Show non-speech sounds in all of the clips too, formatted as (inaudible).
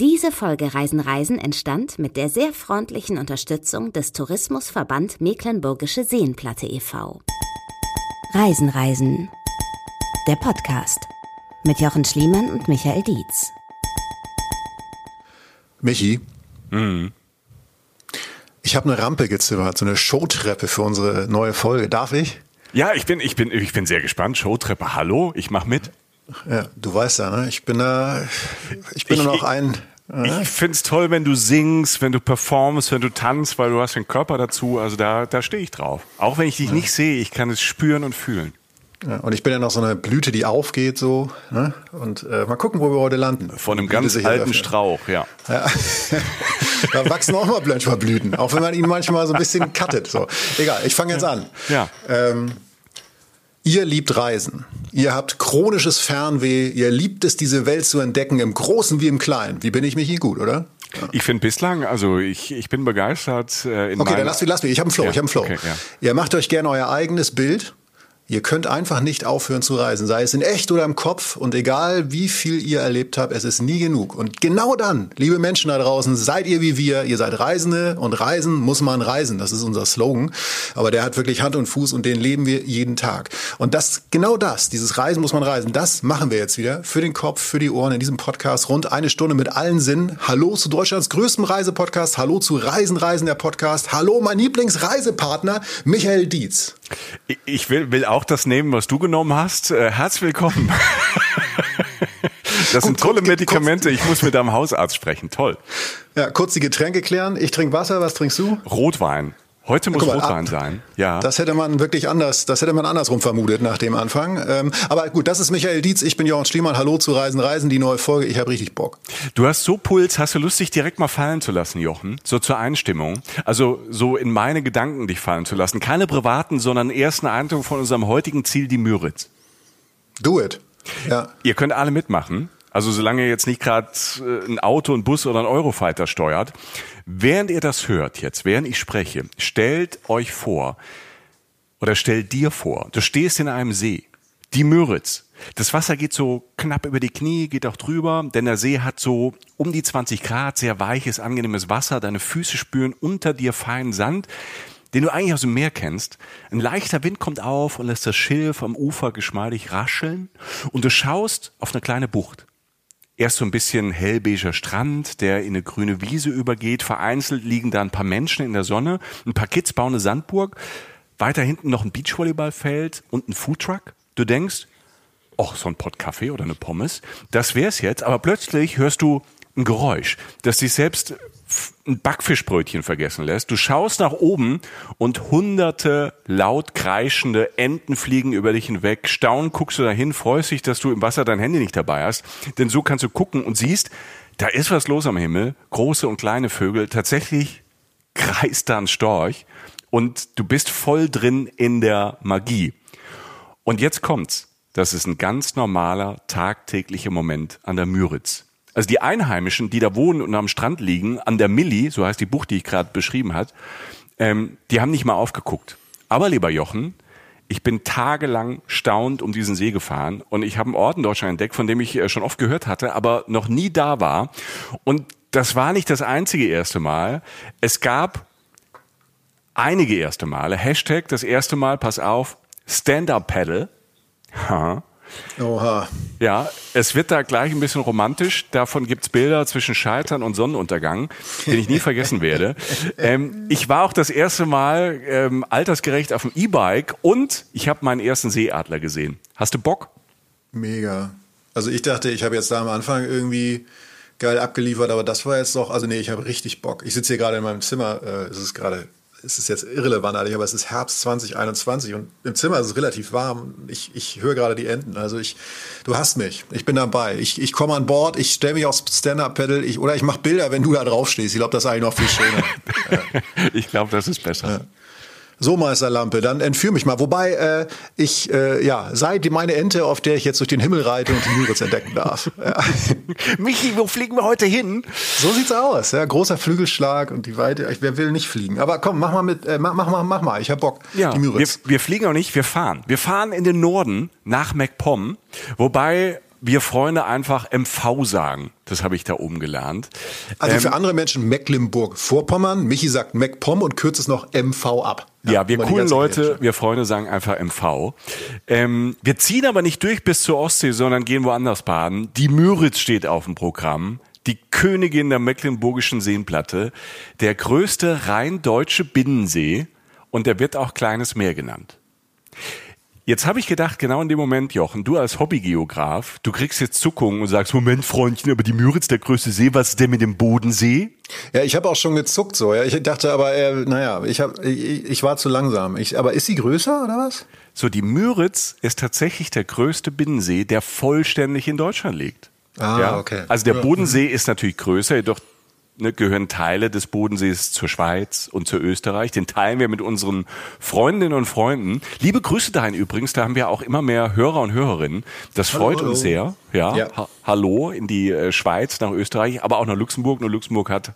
Diese Folge Reisen Reisen entstand mit der sehr freundlichen Unterstützung des Tourismusverband Mecklenburgische Seenplatte e.V. Reisen Reisen. Der Podcast mit Jochen Schliemann und Michael Dietz. Michi, ich habe eine Rampe gezimmert, so eine Showtreppe für unsere neue Folge. Darf ich? Ja, ich bin, ich bin, ich bin sehr gespannt. Showtreppe, hallo, ich mach mit. Ja, du weißt ja, ne? Ich bin da, ich bin Ich- nur noch ein. äh, Ich find's toll, wenn du singst, wenn du performst, wenn du tanzt, weil du hast den Körper dazu. Also da, da stehe ich drauf. Auch wenn ich dich nicht sehe, ich kann es spüren und fühlen. Ja, und ich bin ja noch so eine Blüte, die aufgeht so. Ne? Und äh, mal gucken, wo wir heute landen. Von einem ganz alten eröffnet. Strauch, ja. Ja. (laughs) da wachsen auch mal manchmal Blüten, auch wenn man ihn manchmal so ein bisschen cuttet. So. Egal, ich fange jetzt an. Ja. Ähm, ihr liebt Reisen. Ihr habt chronisches Fernweh. Ihr liebt es, diese Welt zu entdecken, im Großen wie im Kleinen. Wie bin ich mich gut, oder? Ich finde bislang, also ich, ich bin begeistert. Äh, in Okay, dann lasst mich, lasst mich. Ich habe einen Flow, Ja, ich habe einen Flow. okay, ja. Ihr macht euch gerne euer eigenes Bild. Ihr könnt einfach nicht aufhören zu reisen, sei es in echt oder im Kopf. Und egal wie viel ihr erlebt habt, es ist nie genug. Und genau dann, liebe Menschen da draußen, seid ihr wie wir. Ihr seid Reisende und Reisen muss man reisen. Das ist unser Slogan. Aber der hat wirklich Hand und Fuß und den leben wir jeden Tag. Und das, genau das, dieses Reisen muss man reisen, das machen wir jetzt wieder für den Kopf, für die Ohren in diesem Podcast. Rund eine Stunde mit allen Sinnen. Hallo zu Deutschlands größtem Reisepodcast. Hallo zu Reisen, Reisen, der Podcast. Hallo, mein Lieblingsreisepartner, Michael Dietz. Ich- will, will auch das nehmen, was du genommen hast. Äh, herzlich willkommen. Das sind tolle Medikamente. Ich muss mit deinem Hausarzt sprechen. Toll. Ja, kurz die Getränke klären. Ich trinke Wasser. Was trinkst du? Rotwein. Heute muss mal, Rotwein ab. sein. Ja. Das hätte man wirklich anders, das hätte man andersrum vermutet nach dem Anfang. Ähm, aber gut, das ist Michael Dietz. Ich bin Jochen Schliemann. Hallo zu Reisen, Reisen, die neue Folge. Ich habe richtig Bock. Du hast so Puls, hast du Lust, dich direkt mal fallen zu lassen, Jochen? So zur Einstimmung. Also so in meine Gedanken dich fallen zu lassen. Keine privaten, sondern erst eine Eindruck von unserem heutigen Ziel, die Müritz. Do it. Ja. Ihr könnt alle mitmachen. Also solange ihr jetzt nicht gerade äh, ein Auto, ein Bus oder ein Eurofighter steuert. Während ihr das hört jetzt, während ich spreche, stellt euch vor oder stellt dir vor, du stehst in einem See, die Müritz. Das Wasser geht so knapp über die Knie, geht auch drüber, denn der See hat so um die 20 Grad, sehr weiches, angenehmes Wasser. Deine Füße spüren unter dir feinen Sand, den du eigentlich aus dem Meer kennst. Ein leichter Wind kommt auf und lässt das Schilf am Ufer geschmeidig rascheln. Und du schaust auf eine kleine Bucht. Erst so ein bisschen hellbeiger Strand, der in eine grüne Wiese übergeht. Vereinzelt liegen da ein paar Menschen in der Sonne. Ein paar Kids bauen eine Sandburg. Weiter hinten noch ein Beachvolleyballfeld und ein Foodtruck. Du denkst, ach, so ein Pott Kaffee oder eine Pommes, das wär's jetzt. Aber plötzlich hörst du ein Geräusch, das dich selbst ein Backfischbrötchen vergessen lässt. Du schaust nach oben und hunderte laut kreischende Enten fliegen über dich hinweg. Staunend guckst du dahin, freust dich, dass du im Wasser dein Handy nicht dabei hast. Denn so kannst du gucken und siehst, da ist was los am Himmel. Große und kleine Vögel. Tatsächlich kreist da ein Storch. Und du bist voll drin in der Magie. Und jetzt kommt's. Das ist ein ganz normaler, tagtäglicher Moment an der Müritz. Also die Einheimischen, die da wohnen und am Strand liegen, an der Milli, so heißt die Bucht, die ich gerade beschrieben hat, ähm, die haben nicht mal aufgeguckt. Aber lieber Jochen, ich bin tagelang staunend um diesen See gefahren und ich habe einen Ort in Deutschland entdeckt, von dem ich äh, schon oft gehört hatte, aber noch nie da war. Und das war nicht das einzige erste Mal. Es gab einige erste Male. Hashtag das erste Mal, pass auf, Stand-Up-Paddle. Ha. Oha. Ja, es wird da gleich ein bisschen romantisch. Davon gibt's Bilder zwischen Scheitern und Sonnenuntergang, den ich nie (laughs) vergessen werde. Ähm, ich war auch das erste Mal ähm, altersgerecht auf dem E-Bike und ich habe meinen ersten Seeadler gesehen. Hast du Bock? Mega. Also ich dachte, ich habe jetzt da am Anfang irgendwie geil abgeliefert, aber das war jetzt doch, also nee, ich habe richtig Bock. Ich sitze hier gerade in meinem Zimmer, äh, es ist gerade, es ist jetzt irrelevant eigentlich, aber es ist Herbst 2021 und im Zimmer ist es relativ warm. Ich, ich höre gerade die Enten, also ich, du hast mich, ich bin dabei. Ich, ich komme an Bord, ich stelle mich aufs Stand-Up-Pedal ich, oder ich mache Bilder, wenn du da drauf stehst. Ich glaube, das ist eigentlich noch viel schöner. (laughs) Ich glaube, das ist besser. So, Meisterlampe, dann entführ mich mal. Wobei äh, ich, äh, ja, sei die meine Ente, auf der ich jetzt durch den Himmel reite und die Müritz entdecken darf. (laughs) Ja. Michi, wo fliegen wir heute hin? So sieht's aus, ja, großer Flügelschlag und die Weite. Ich, wer will nicht fliegen? Aber komm, mach mal mit, äh, mach, mach mal, mach mal. Ich hab Bock. Ja, die wir, Müritz. wir fliegen auch nicht, wir fahren. Wir fahren in den Norden nach MacPom, wobei wir Freunde einfach MV sagen. Das habe ich da oben gelernt. Also ähm, für andere Menschen Mecklenburg-Vorpommern. Michi sagt MacPom und kürzt es noch MV ab. Ja, ja wir coolen Leute, wir Freunde sagen einfach MV. Ähm, wir ziehen aber nicht durch bis zur Ostsee, sondern gehen woanders baden. Die Müritz steht auf dem Programm die Königin der mecklenburgischen Seenplatte, der größte rein deutsche Binnensee und der wird auch Kleines Meer genannt. Jetzt habe ich gedacht, genau in dem Moment, Jochen, du als Hobbygeograf, du kriegst jetzt Zuckungen und sagst, Moment, Freundchen, aber die Müritz, der größte See, was ist denn mit dem Bodensee? Ja, ich habe auch schon gezuckt so. Ja. Ich dachte aber, äh, naja, ich, hab, ich, ich war zu langsam. Ich, aber ist sie größer oder was? So, die Müritz ist tatsächlich der größte Binnensee, der vollständig in Deutschland liegt. Ah, ja? okay. Also der Bodensee ist natürlich größer, jedoch ne, gehören Teile des Bodensees zur Schweiz und zu Österreich. Den teilen wir mit unseren Freundinnen und Freunden. Liebe Grüße dahin übrigens, da haben wir auch immer mehr Hörer und Hörerinnen. Das freut hallo, uns sehr. Ja, ja. Ha hallo in die äh, Schweiz, nach Österreich, aber auch nach Luxemburg. Nur Luxemburg hat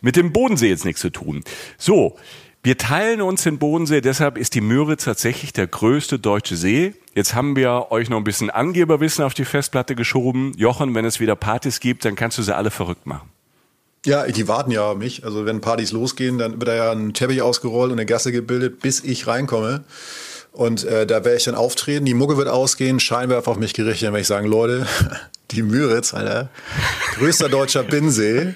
mit dem Bodensee jetzt nichts zu tun. So, wir teilen uns den Bodensee, deshalb ist die Müritz tatsächlich der größte deutsche See. Jetzt haben wir euch noch ein bisschen Angeberwissen auf die Festplatte geschoben. Jochen, wenn es wieder Partys gibt, dann kannst du sie alle verrückt machen. Ja, die warten ja auf mich. Also wenn Partys losgehen, dann wird da ja ein Teppich ausgerollt und eine Gasse gebildet, bis ich reinkomme. Und äh, da werde ich dann auftreten, die Mucke wird ausgehen, Scheinwerfer auf mich gerichtet, dann werde ich sagen, Leute, (laughs) die Müritz, Alter, größter deutscher Binnensee.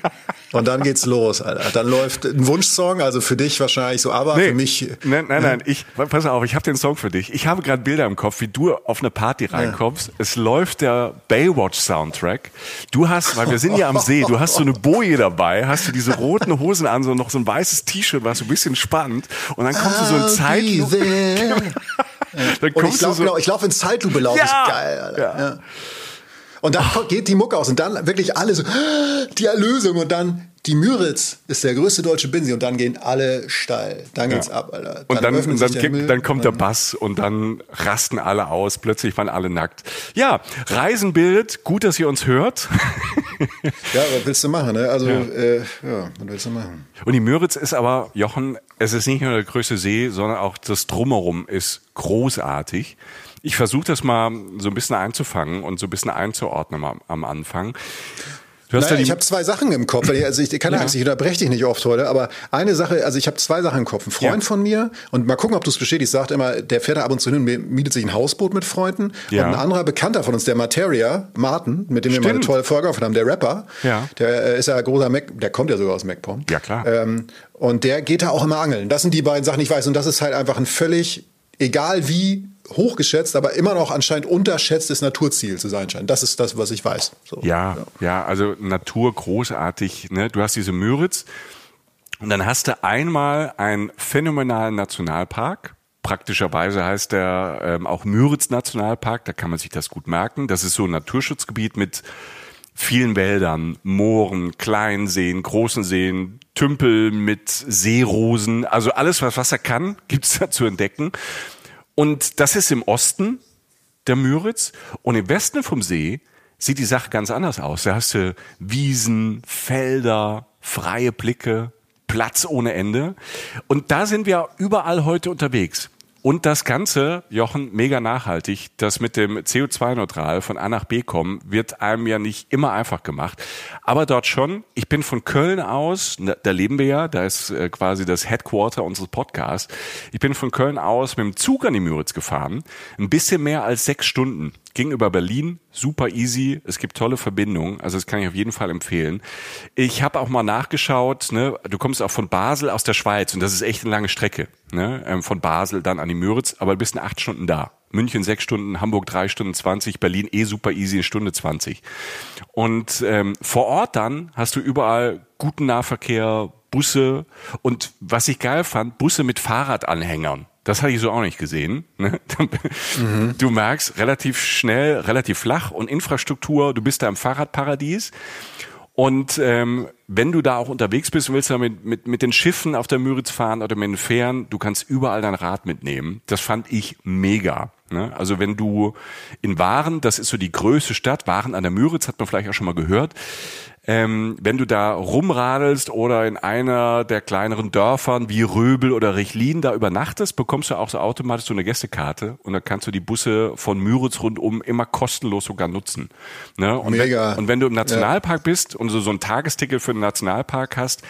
Und dann geht's los, Alter. Dann läuft ein Wunschsong, also für dich wahrscheinlich so, aber nee, für mich. Nein, nein, nein, ich, pass auf, ich habe den Song für dich. Ich habe gerade Bilder im Kopf, wie du auf eine Party reinkommst. Ja. Es läuft der Baywatch-Soundtrack. Du hast, weil wir sind ja am See, du hast so eine Boje dabei, hast du diese roten Hosen an, so noch so ein weißes T-Shirt, was so ein bisschen spannend. Und dann kommst du so in Zeitlupe. (laughs) dann kommst und ich, so, ich laufe in Zeitlupe, lauf ja, geil, Alter. Ja. ja. Und dann oh. geht die Mucke aus und dann wirklich alle so, die Erlösung und dann die Müritz ist der größte deutsche Binsee und dann gehen alle steil. Dann geht's ja. ab, Alter. Dann und dann, dann, dann, dann kommt der Bass und dann rasten alle aus. Plötzlich waren alle nackt. Ja, Reisen bildet. Gut, dass ihr uns hört. (laughs) ja, was willst du machen? Ne? Also, ja. Äh, ja, was willst du machen? Und die Müritz ist aber, Jochen, es ist nicht nur der größte See, sondern auch das Drumherum ist großartig. Ich versuche das mal so ein bisschen einzufangen und so ein bisschen einzuordnen am, am Anfang. Naja, ich habe zwei Sachen im Kopf. Also ich kann ja. Angst, ich unterbreche dich nicht oft heute, aber eine Sache, also ich habe zwei Sachen im Kopf. Ein Freund ja. von mir, und mal gucken, ob du es bestätigst, sagt immer, der fährt da ab und zu hin, mietet sich ein Hausboot mit Freunden. Ja. Und ein anderer Bekannter von uns, der Materia, Martin, mit dem Stimmt. wir mal eine tolle Folge aufgenommen haben, der Rapper, ja. der äh, ist ja großer Mac, der kommt ja sogar aus MacPom. Ja, klar. Ähm, und der geht da auch immer angeln. Das sind die beiden Sachen, ich weiß. Und das ist halt einfach ein völlig, egal wie hochgeschätzt, aber immer noch anscheinend unterschätztes Naturziel zu sein scheint. Das ist das, was ich weiß. So, ja, ja, ja, also Natur großartig. Ne? Du hast diese Müritz und dann hast du einmal einen phänomenalen Nationalpark. Praktischerweise heißt der ähm, auch Müritz Nationalpark, da kann man sich das gut merken. Das ist so ein Naturschutzgebiet mit vielen Wäldern, Mooren, kleinen Seen, großen Seen, Tümpel mit Seerosen, also alles, was Wasser kann, (laughs) gibt's da zu entdecken. Und das ist im Osten der Müritz. Und im Westen vom See sieht die Sache ganz anders aus. Da hast du Wiesen, Felder, freie Blicke, Platz ohne Ende. Und da sind wir überall heute unterwegs. Und das Ganze, Jochen, mega nachhaltig. Das mit dem CO2-neutral von A nach B kommen, wird einem ja nicht immer einfach gemacht. Aber dort schon. Ich bin von Köln aus, da leben wir ja, da ist äh, quasi das Headquarter unseres Podcasts. Ich bin von Köln aus mit dem Zug an die Müritz gefahren. Ein bisschen mehr als sechs Stunden. Ging über Berlin, super easy. Es gibt tolle Verbindungen, also das kann ich auf jeden Fall empfehlen. Ich habe auch mal nachgeschaut. Ne? Du kommst auch von Basel aus der Schweiz und das ist echt eine lange Strecke. Ne? Ähm, von Basel dann an die Müritz, aber du bist in acht Stunden da. München sechs Stunden, Hamburg drei Stunden zwanzig, Berlin eh super easy, eine Stunde zwanzig. Und ähm, vor Ort dann hast du überall guten Nahverkehr, Busse und was ich geil fand, Busse mit Fahrradanhängern. Das hatte ich so auch nicht gesehen. Ne? (laughs) Du merkst relativ schnell, relativ flach und Infrastruktur, du bist da im Fahrradparadies. Und ähm, wenn du da auch unterwegs bist und willst da mit, mit, mit den Schiffen auf der Müritz fahren oder mit den Fähren, du kannst überall dein Rad mitnehmen. Das fand ich mega. Ne? Also wenn du in Waren, das ist so die größte Stadt, Waren an der Müritz, hat man vielleicht auch schon mal gehört, ähm, wenn du da rumradelst oder in einer der kleineren Dörfern wie Röbel oder Richlin da übernachtest, bekommst du auch so automatisch so eine Gästekarte und dann kannst du die Busse von Müritz rundum immer kostenlos sogar nutzen. Ne? Und Mega. Wenn, und wenn du im Nationalpark ja. bist und so, so ein Tagesticket für den Nationalpark hast,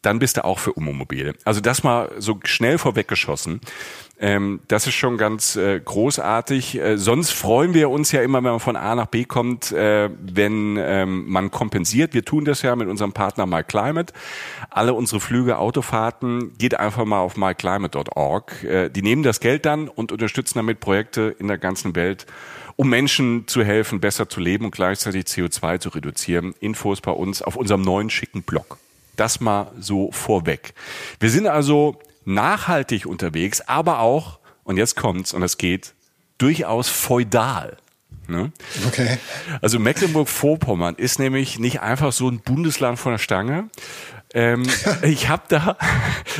dann bist du auch für Ummobil. Also das mal so schnell vorweggeschossen. Ähm, das ist schon ganz äh, großartig. Äh, sonst freuen wir uns ja immer, wenn man von A nach B kommt, äh, wenn ähm, man kompensiert. Wir tun das ja mit unserem Partner MyClimate. Alle unsere Flüge, Autofahrten, geht einfach mal auf myclimate.org. Äh, die nehmen das Geld dann und unterstützen damit Projekte in der ganzen Welt um Menschen zu helfen, besser zu leben und gleichzeitig CO2 zu reduzieren. Infos bei uns auf unserem neuen schicken Blog. Das mal so vorweg. Wir sind also nachhaltig unterwegs, aber auch, und jetzt kommt's, und es geht durchaus feudal. Ne? Okay. Also Mecklenburg-Vorpommern ist nämlich nicht einfach so ein Bundesland von der Stange. Ähm, (laughs) ich habe da,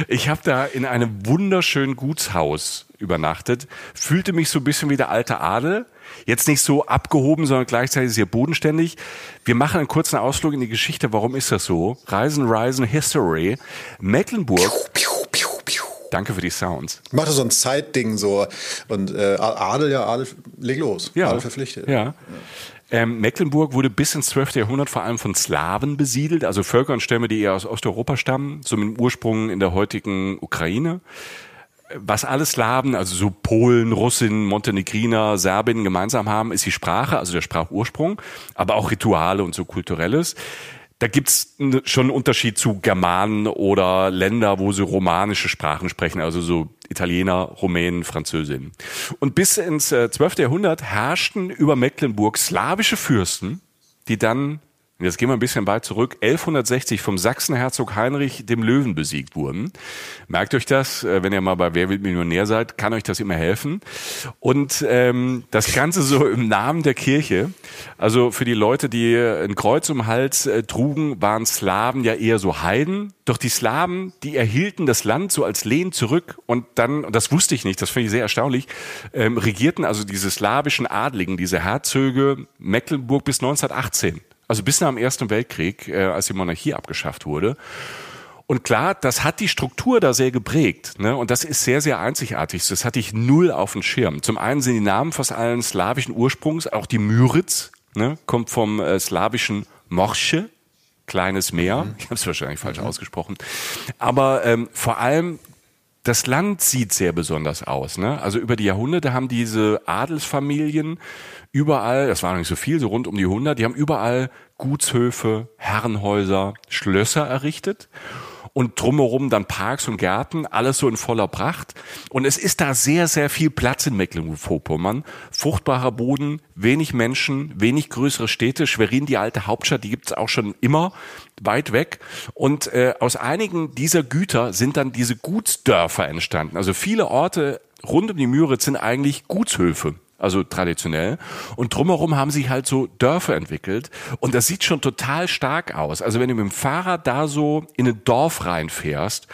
ich habe da in einem wunderschönen Gutshaus übernachtet, fühlte mich so ein bisschen wie der alte Adel. Jetzt nicht so abgehoben, sondern gleichzeitig sehr bodenständig. Wir machen einen kurzen Ausflug in die Geschichte. Warum ist das so? Reisen, Reisen, History. Mecklenburg. Piu, piu, piu, Danke für die Sounds. Mach das so ein Zeitding so. Und äh, Adel, ja, Adel, leg los. Ja. Adel verpflichtet. Ja. Ähm, Mecklenburg wurde bis ins 12. Jahrhundert vor allem von Slawen besiedelt, also Völker und Stämme, die eher aus Osteuropa stammen, so mit dem Ursprung in der heutigen Ukraine was alles Slawen, also so Polen, Russinnen, Montenegriner, Serbinnen gemeinsam haben, ist die Sprache, also der Sprachursprung, aber auch Rituale und so kulturelles. Da gibt's schon einen Unterschied zu Germanen oder Länder, wo sie romanische Sprachen sprechen, also so Italiener, Rumänen, Französinnen. Und bis ins 12. Äh, Jahrhundert herrschten über Mecklenburg slawische Fürsten, die dann jetzt gehen wir ein bisschen weit zurück, 1160 vom Sachsenherzog Heinrich dem Löwen besiegt wurden. Merkt euch das, äh, wenn ihr mal bei Wer wird Millionär seid, kann euch das immer helfen. Und ähm, das Ganze so im Namen der Kirche. Also für die Leute, die ein Kreuz um Hals äh, trugen, waren Slawen ja eher so Heiden. Doch die Slawen, die erhielten das Land so als Lehen zurück und dann, und das wusste ich nicht, das finde ich sehr erstaunlich, ähm, regierten also diese slawischen Adligen, diese Herzöge Mecklenburg bis 1918. Also bis nach dem Ersten Weltkrieg, äh, als die Monarchie abgeschafft wurde. Und klar, das hat die Struktur da sehr geprägt. Ne? Und das ist sehr, sehr einzigartig. Das hatte ich null auf dem Schirm. Zum einen sind die Namen fast allen slawischen Ursprungs, auch die Müritz, ne? kommt vom äh, slawischen Morsche, kleines Meer. Mhm. Ich habe es wahrscheinlich falsch mhm. ausgesprochen. Aber ähm, vor allem das Land sieht sehr besonders aus. Ne? Also über die Jahrhunderte haben diese Adelsfamilien überall, das war noch nicht so viel, so rund um die 100, die haben überall Gutshöfe, Herrenhäuser, Schlösser errichtet und drumherum dann Parks und Gärten, alles so in voller Pracht. Und es ist da sehr, sehr viel Platz in Mecklenburg-Vorpommern. Fruchtbarer Boden, wenig Menschen, wenig größere Städte. Schwerin, die alte Hauptstadt, die gibt's auch schon immer weit weg. Und äh, aus einigen dieser Güter sind dann diese Gutsdörfer entstanden. Also viele Orte rund um die Müritz sind eigentlich Gutshöfe also traditionell. Und drumherum haben sich halt so Dörfer entwickelt. Und das sieht schon total stark aus. Also wenn du mit dem Fahrrad da so in ein Dorf reinfährst,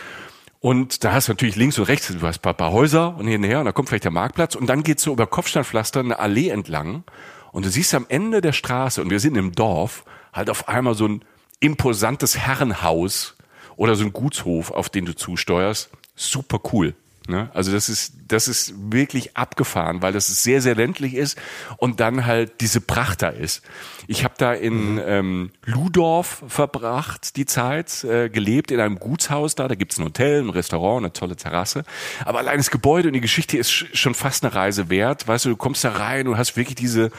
und da hast du natürlich links und rechts, du hast ein paar, Häuser und hinher und da kommt vielleicht der Marktplatz und dann geht's so über Kopfsteinpflaster eine Allee entlang und du siehst am Ende der Straße, und wir sind im Dorf, halt auf einmal so ein imposantes Herrenhaus oder so ein Gutshof, auf den du zusteuerst. Super cool. Ne? Also das ist, das ist wirklich abgefahren, weil das sehr, sehr ländlich ist und dann halt diese Pracht da ist. Ich habe da in mhm. ähm, Ludorf verbracht die Zeit, äh, gelebt in einem Gutshaus da, da gibt's ein Hotel, ein Restaurant, eine tolle Terrasse. Aber allein das Gebäude und die Geschichte ist schon fast eine Reise wert. Weißt du, du kommst da rein und hast wirklich diese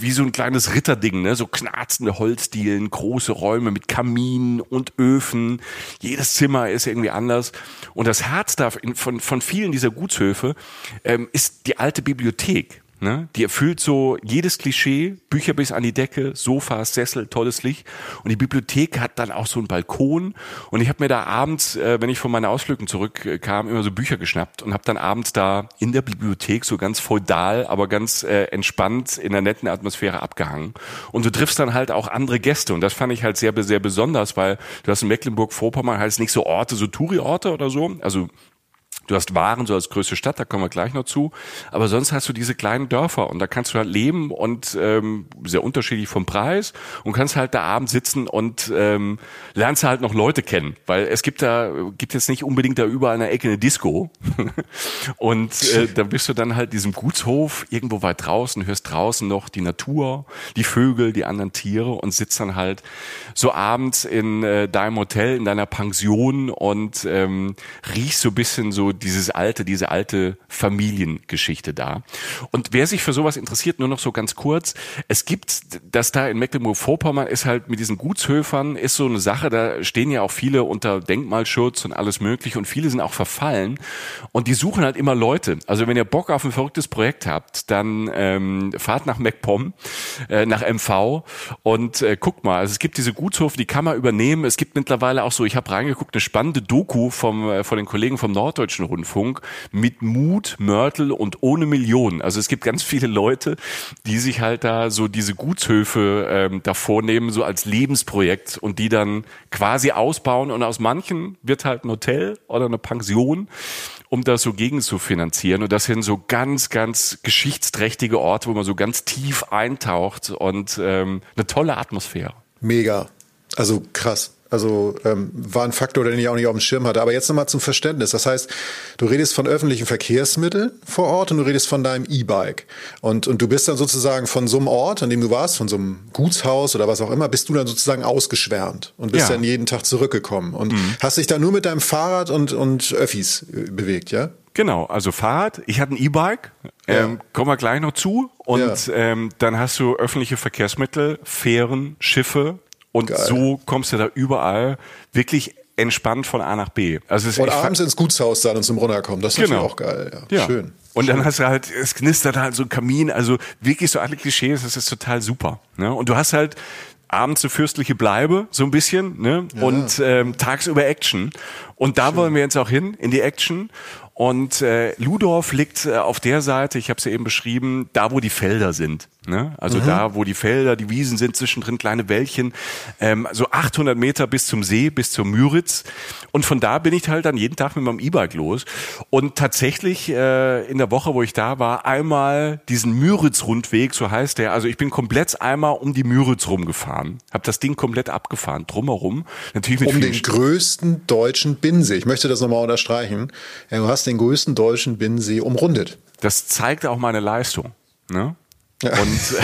wie so ein kleines Ritterding, ne? so knarzende Holzdielen, große Räume mit Kaminen und Öfen. Jedes Zimmer ist irgendwie anders. Und das Herz da von, von vielen dieser Gutshöfe ähm, ist die alte Bibliothek. Ne? Die erfüllt so jedes Klischee, Bücher bis an die Decke, Sofas, Sessel, tolles Licht. Und die Bibliothek hat dann auch so einen Balkon. Und ich habe mir da abends, äh, wenn ich von meinen Ausflügen zurückkam, immer so Bücher geschnappt und habe dann abends da in der Bibliothek so ganz feudal, aber ganz äh, entspannt in der netten Atmosphäre abgehangen. Und du triffst dann halt auch andere Gäste. Und das fand ich halt sehr, sehr besonders, weil du hast in Mecklenburg-Vorpommern halt nicht so Orte, so Touri-Orte oder so. Also Du hast Waren so als größte Stadt, da kommen wir gleich noch zu. Aber sonst hast du diese kleinen Dörfer und da kannst du halt leben und ähm, sehr unterschiedlich vom Preis und kannst halt da abends sitzen und ähm, lernst halt noch Leute kennen, weil es gibt da gibt jetzt nicht unbedingt da überall in der Ecke eine Disco (laughs) und äh, da bist du dann halt diesem Gutshof irgendwo weit draußen, hörst draußen noch die Natur, die Vögel, die anderen Tiere und sitzt dann halt so abends in äh, deinem Hotel, in deiner Pension und ähm, riechst so bisschen so dieses alte, diese alte Familiengeschichte da. Und wer sich für sowas interessiert, nur noch so ganz kurz, es gibt das da in Mecklenburg-Vorpommern ist halt mit diesen Gutshöfern ist so eine Sache, da stehen ja auch viele unter Denkmalschutz und alles mögliche und viele sind auch verfallen und die suchen halt immer Leute. Also wenn ihr Bock auf ein verrücktes Projekt habt, dann ähm, fahrt nach MacPom, äh, nach MV und äh, guckt mal, also es gibt diese Gutshof, die kann man übernehmen. Es gibt mittlerweile auch so, ich habe reingeguckt, eine spannende Doku vom äh, von den Kollegen vom Norddeutschen Deutschen Rundfunk mit Mut, Mörtel und ohne Millionen. Also es gibt ganz viele Leute, die sich halt da so diese Gutshöfe ähm, da vornehmen, so als Lebensprojekt und die dann quasi ausbauen und aus manchen wird halt ein Hotel oder eine Pension um das so gegen zu finanzieren. Und das sind so ganz, ganz geschichtsträchtige Orte, wo man so ganz tief eintaucht und ähm, eine tolle Atmosphäre. Mega. Also krass. Also ähm, war ein Faktor, den ich auch nicht auf dem Schirm hatte. Aber jetzt nochmal zum Verständnis. Das heißt, du redest von öffentlichen Verkehrsmitteln vor Ort und du redest von deinem E-Bike. Und, und du bist dann sozusagen von so einem Ort, an dem du warst, von so einem Gutshaus oder was auch immer, bist du dann sozusagen ausgeschwärmt und bist ja. dann jeden Tag zurückgekommen. Und mhm. hast dich dann nur mit deinem Fahrrad und, und Öffis äh, bewegt, ja? Genau, also Fahrrad. Ich hatte ein E-Bike, ähm, ja. kommen wir gleich noch zu. Und ja. ähm, dann hast du öffentliche Verkehrsmittel, Fähren, Schiffe, und Geil. so kommst du da überall wirklich entspannt von A nach B. Also es, und abends ins Gutshaus dann und zum Runterkommen. Das ist genau. auch geil. Ja. ja. Schön. Und dann hast du halt, es knistert halt so ein Kamin, also wirklich so alle Klischees, das ist total super. Ne? Und du hast halt abends eine fürstliche Bleibe, so ein bisschen, ne? Ja. Und ähm, tagsüber Action. Und da Schön. wollen wir jetzt auch hin, in die Action. Und äh, Ludorf liegt äh, auf der Seite, ich habe es ja eben beschrieben, da wo die Felder sind. Ne? Also mhm. da, wo die Felder, die Wiesen sind, zwischendrin kleine Wäldchen, ähm, so 800 Meter bis zum See, bis zur Müritz. Und von da bin ich halt dann jeden Tag mit meinem E-Bike los. Und tatsächlich äh, in der Woche, wo ich da war, einmal diesen Müritz-Rundweg, so heißt der. Also ich bin komplett einmal um die Müritz rumgefahren, habe das Ding komplett abgefahren, drumherum. Natürlich mit um den größten deutschen Binnensee. Ich möchte das nochmal unterstreichen. Du hast den größten deutschen Binnensee umrundet. Das zeigt auch meine Leistung. Ne? Ja. Und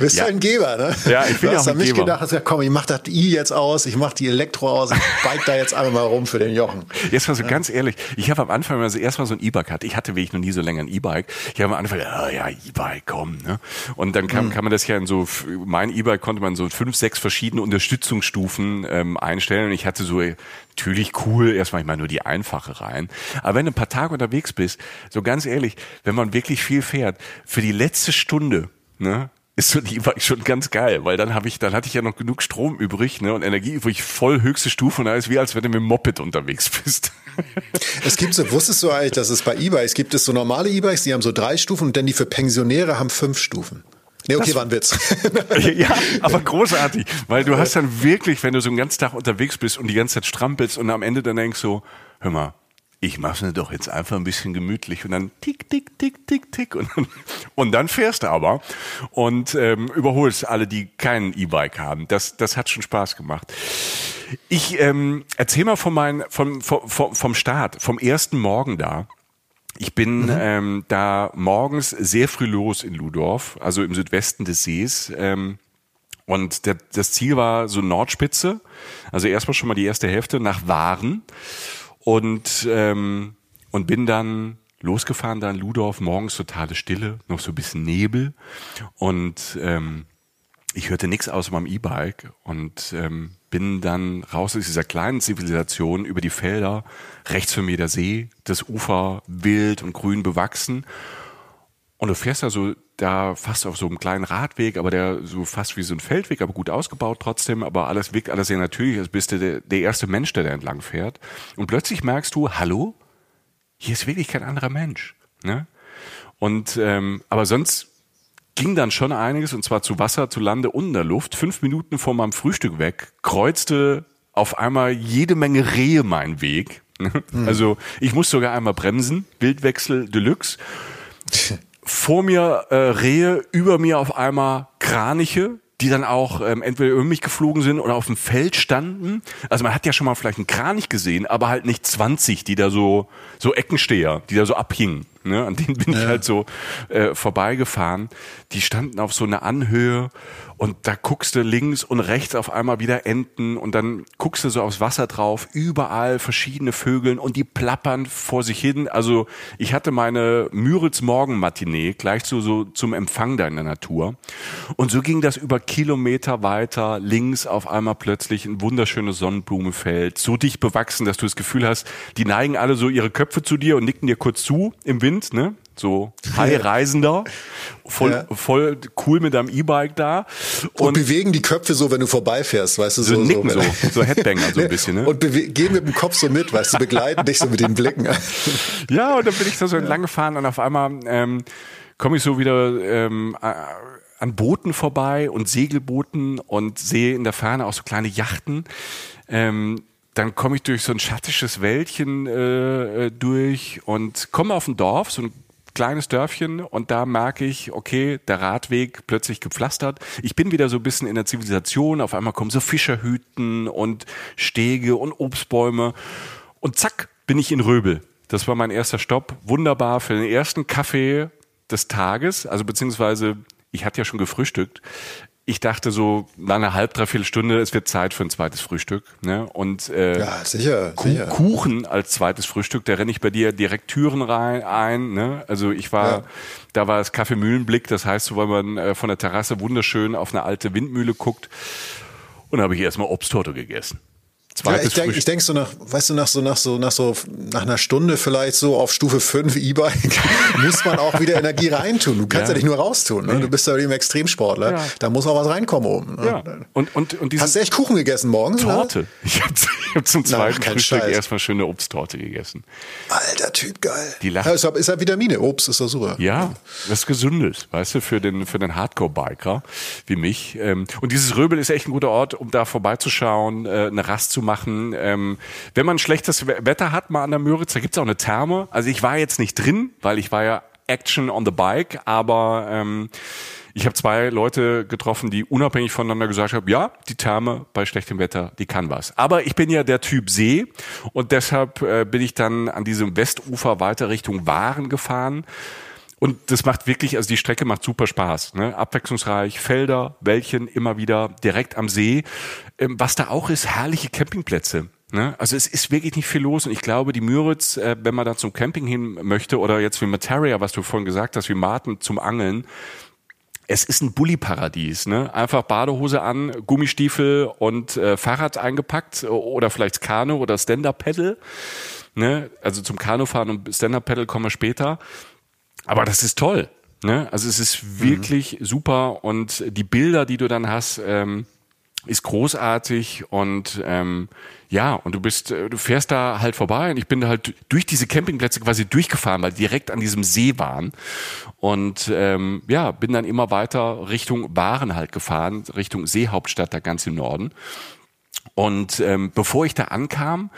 (laughs) bist ja. ein Geber, ne? Ja, ich bin du hast auch an mich Geber. gedacht, ja, komm, ich mach das I jetzt aus, ich mach die Elektro aus, ich bike da jetzt einmal mal rum für den Jochen. Jetzt mal so ja. ganz ehrlich, ich habe am Anfang, also erstmal so ein E-Bike hatte, ich hatte wirklich noch nie so länger ein E-Bike. Ich habe am Anfang, oh, ja, E-Bike, komm, ne? Und dann kann, mhm. kann man das ja in so, mein E-Bike konnte man so fünf, sechs verschiedene Unterstützungsstufen ähm, einstellen und ich hatte so natürlich cool, erstmal ich meine nur die einfache rein. Aber wenn du ein paar Tage unterwegs bist, so ganz ehrlich, wenn man wirklich viel fährt, für die letzte Stunde, ne, ist so die war schon ganz geil, weil dann habe ich, dann hatte ich ja noch genug Strom übrig, ne, und Energie, ich voll höchste Stufe und da ist wie als wenn du mit dem Moped unterwegs bist. (laughs) Es gibt so, wusstest du eigentlich, dass es bei E-Bikes gibt es so normale E-Bikes, die haben so drei Stufen und dann die für Pensionäre haben fünf Stufen. Nee, okay, das, war ein Witz. (laughs) ja, aber (laughs) großartig, weil du hast dann wirklich, wenn du so einen ganzen Tag unterwegs bist und die ganze Zeit strampelst und am Ende dann denkst so, hör mal, ich mach's mir doch jetzt einfach ein bisschen gemütlich und dann tick, tick, tick, tick, tick und, und dann fährst du aber und ähm, überholst alle, die keinen E-Bike haben. Das, das hat schon Spaß gemacht. Ich ähm, erzähl mal von mein, vom, vom, vom Start, vom ersten Morgen da. Ich bin mhm. ähm, da morgens sehr früh los in Ludorf, also im Südwesten des Sees. Ähm, und der, das Ziel war so Nordspitze, also erstmal schon mal die erste Hälfte nach Waren und ähm, und bin dann losgefahren da in Ludorf, morgens totale Stille, noch so ein bisschen Nebel und ähm, ich hörte nichts außer meinem E-Bike und ähm, bin dann raus aus dieser kleinen Zivilisation über die Felder, rechts von mir der See, das Ufer wild und grün bewachsen. Und du fährst also da fast auf so einem kleinen Radweg, aber der so fast wie so ein Feldweg, aber gut ausgebaut trotzdem, aber alles wirkt alles sehr natürlich, als bist du der, der erste Mensch, der da entlang fährt. Und plötzlich merkst du, hallo, hier ist wirklich kein anderer Mensch. Ne? Und ähm, aber sonst ging dann schon einiges, und zwar zu Wasser, zu Lande und in der Luft. Fünf Minuten vor meinem Frühstück weg kreuzte auf einmal jede Menge Rehe meinen Weg. (laughs) Also ich muss sogar einmal bremsen, Bildwechsel Deluxe. (laughs) Vor mir äh, Rehe, über mir auf einmal Kraniche, die dann auch ähm, entweder über mich geflogen sind oder auf dem Feld standen. Also man hat ja schon mal vielleicht einen Kranich gesehen, aber halt nicht 20, die da so, so Eckensteher, die da so abhingen. Ne? An denen bin ja. ich halt so äh, vorbeigefahren. Die standen auf so einer Anhöhe und da guckst du links und rechts auf einmal wieder Enten und dann guckst du so aufs Wasser drauf, überall verschiedene Vögeln und die plappern vor sich hin. Also ich hatte meine Müritz Morgenmatinee gleich so, so zum Empfang da in der Natur. Und so ging das über Kilometer weiter, links auf einmal plötzlich ein wunderschönes Sonnenblumenfeld, so dicht bewachsen, dass du das Gefühl hast, die neigen alle so ihre Köpfe zu dir und nicken dir kurz zu im Wind, ne? so (laughs) High-Reisender, voll, ja. voll cool mit deinem E-Bike da. Und, und, bewegen die Köpfe so, wenn du vorbeifährst, weißt du, so. so nicken so, (laughs) so Headbanger so ein bisschen, ne? Und gehen mit dem Kopf so mit, weißt du, begleiten dich so mit den Blicken. (laughs) ja, und dann bin ich da so entlang gefahren und auf einmal ähm, komme ich so wieder ähm, an Booten vorbei und Segelbooten und sehe in der Ferne auch so kleine Yachten. Ähm, dann komme ich durch so ein schattisches Wäldchen äh, äh durch und komme auf ein Dorf, so ein kleines Dörfchen und da merke ich, okay, der Radweg plötzlich gepflastert. Ich bin wieder so ein bisschen in der Zivilisation. Auf einmal kommen so Fischerhüten und Stege und Obstbäume und zack, bin ich in Röbel. Das war mein erster Stopp. Wunderbar für den ersten Kaffee des Tages, also beziehungsweise ich hatte ja schon gefrühstückt ich dachte so nach einer halb, dreiviertel Stunde, es wird Zeit für ein zweites Frühstück. Ne? Und äh, ja, sicher, Kuh sicher. Kuchen als zweites Frühstück, da renne ich bei dir direkt Türen rein ein. Ne? Also ich war, ja. da war das Kaffee Mühlenblick, das heißt, so, weil man äh, von der Terrasse wunderschön auf eine alte Windmühle guckt. Und da habe ich erstmal Obsttorte gegessen. Zweites ja, ich denke ich denk so nach, weißt du, nach so, nach so, nach so, nach einer Stunde vielleicht so auf Stufe 5 E-Bike (laughs) muss man auch wieder Energie reintun. Du kannst ja, ja nicht nur raustun. Ne? Du bist ja eben Extremsportler. Ja. Da muss auch was reinkommen oben. Ne? Ja. Und, und, und Hast du echt Kuchen gegessen morgens? Torte. Oder? (laughs) Ich habe hab zum zweiten Na, Frühstück Scheiß. erstmal schöne Obsttorte gegessen. Alter Typ, geil. Die lacht. Ja, ist, ist ja Vitamine. Obst ist doch super. Ja, was Gesundes, weißt du, für den, für den Hardcore-Biker wie mich. Ähm, und dieses Röbel ist echt ein guter Ort, um da vorbeizuschauen, äh, eine Rast zu machen. Ähm, wenn man schlechtes Wetter hat, mal an der Müritz, da gibt's auch eine Therme. Also ich war jetzt nicht drin, weil ich war ja Action on the Bike, aber ähm, ich habe zwei Leute getroffen, die unabhängig voneinander gesagt haben, ja, die Therme bei schlechtem Wetter, die kann was. Aber ich bin ja der Typ See und deshalb äh, bin ich dann an diesem Westufer weiter Richtung Waren gefahren. Und das macht wirklich, also die Strecke macht super Spaß. Ne? Abwechslungsreich, Felder, Wäldchen, immer wieder direkt am See. Ähm, was da auch ist, herrliche Campingplätze. Ne? Also es ist wirklich nicht viel los und ich glaube, die Müritz, äh, wenn man da zum Camping hin möchte oder jetzt wie Materia, was du vorhin gesagt hast, wie Martin zum Angeln, es ist ein Bulli-Paradies, ne? Einfach Badehose an, Gummistiefel und äh, Fahrrad eingepackt oder vielleicht Kanu oder Stand-Up-Pedal. Ne? Also zum Kanufahren und Stand-Up-Pedal kommen wir später. Aber das ist toll. Ne? Also es ist wirklich mhm. super und die Bilder, die du dann hast, ähm, ist großartig und ähm, ja, und du bist, äh, du fährst da halt vorbei und ich bin da halt durch diese Campingplätze quasi durchgefahren, weil direkt an diesem See waren. Und ähm, ja, bin dann immer weiter Richtung Waren halt gefahren, Richtung Seehauptstadt da ganz im Norden. Und ähm, bevor ich da ankam,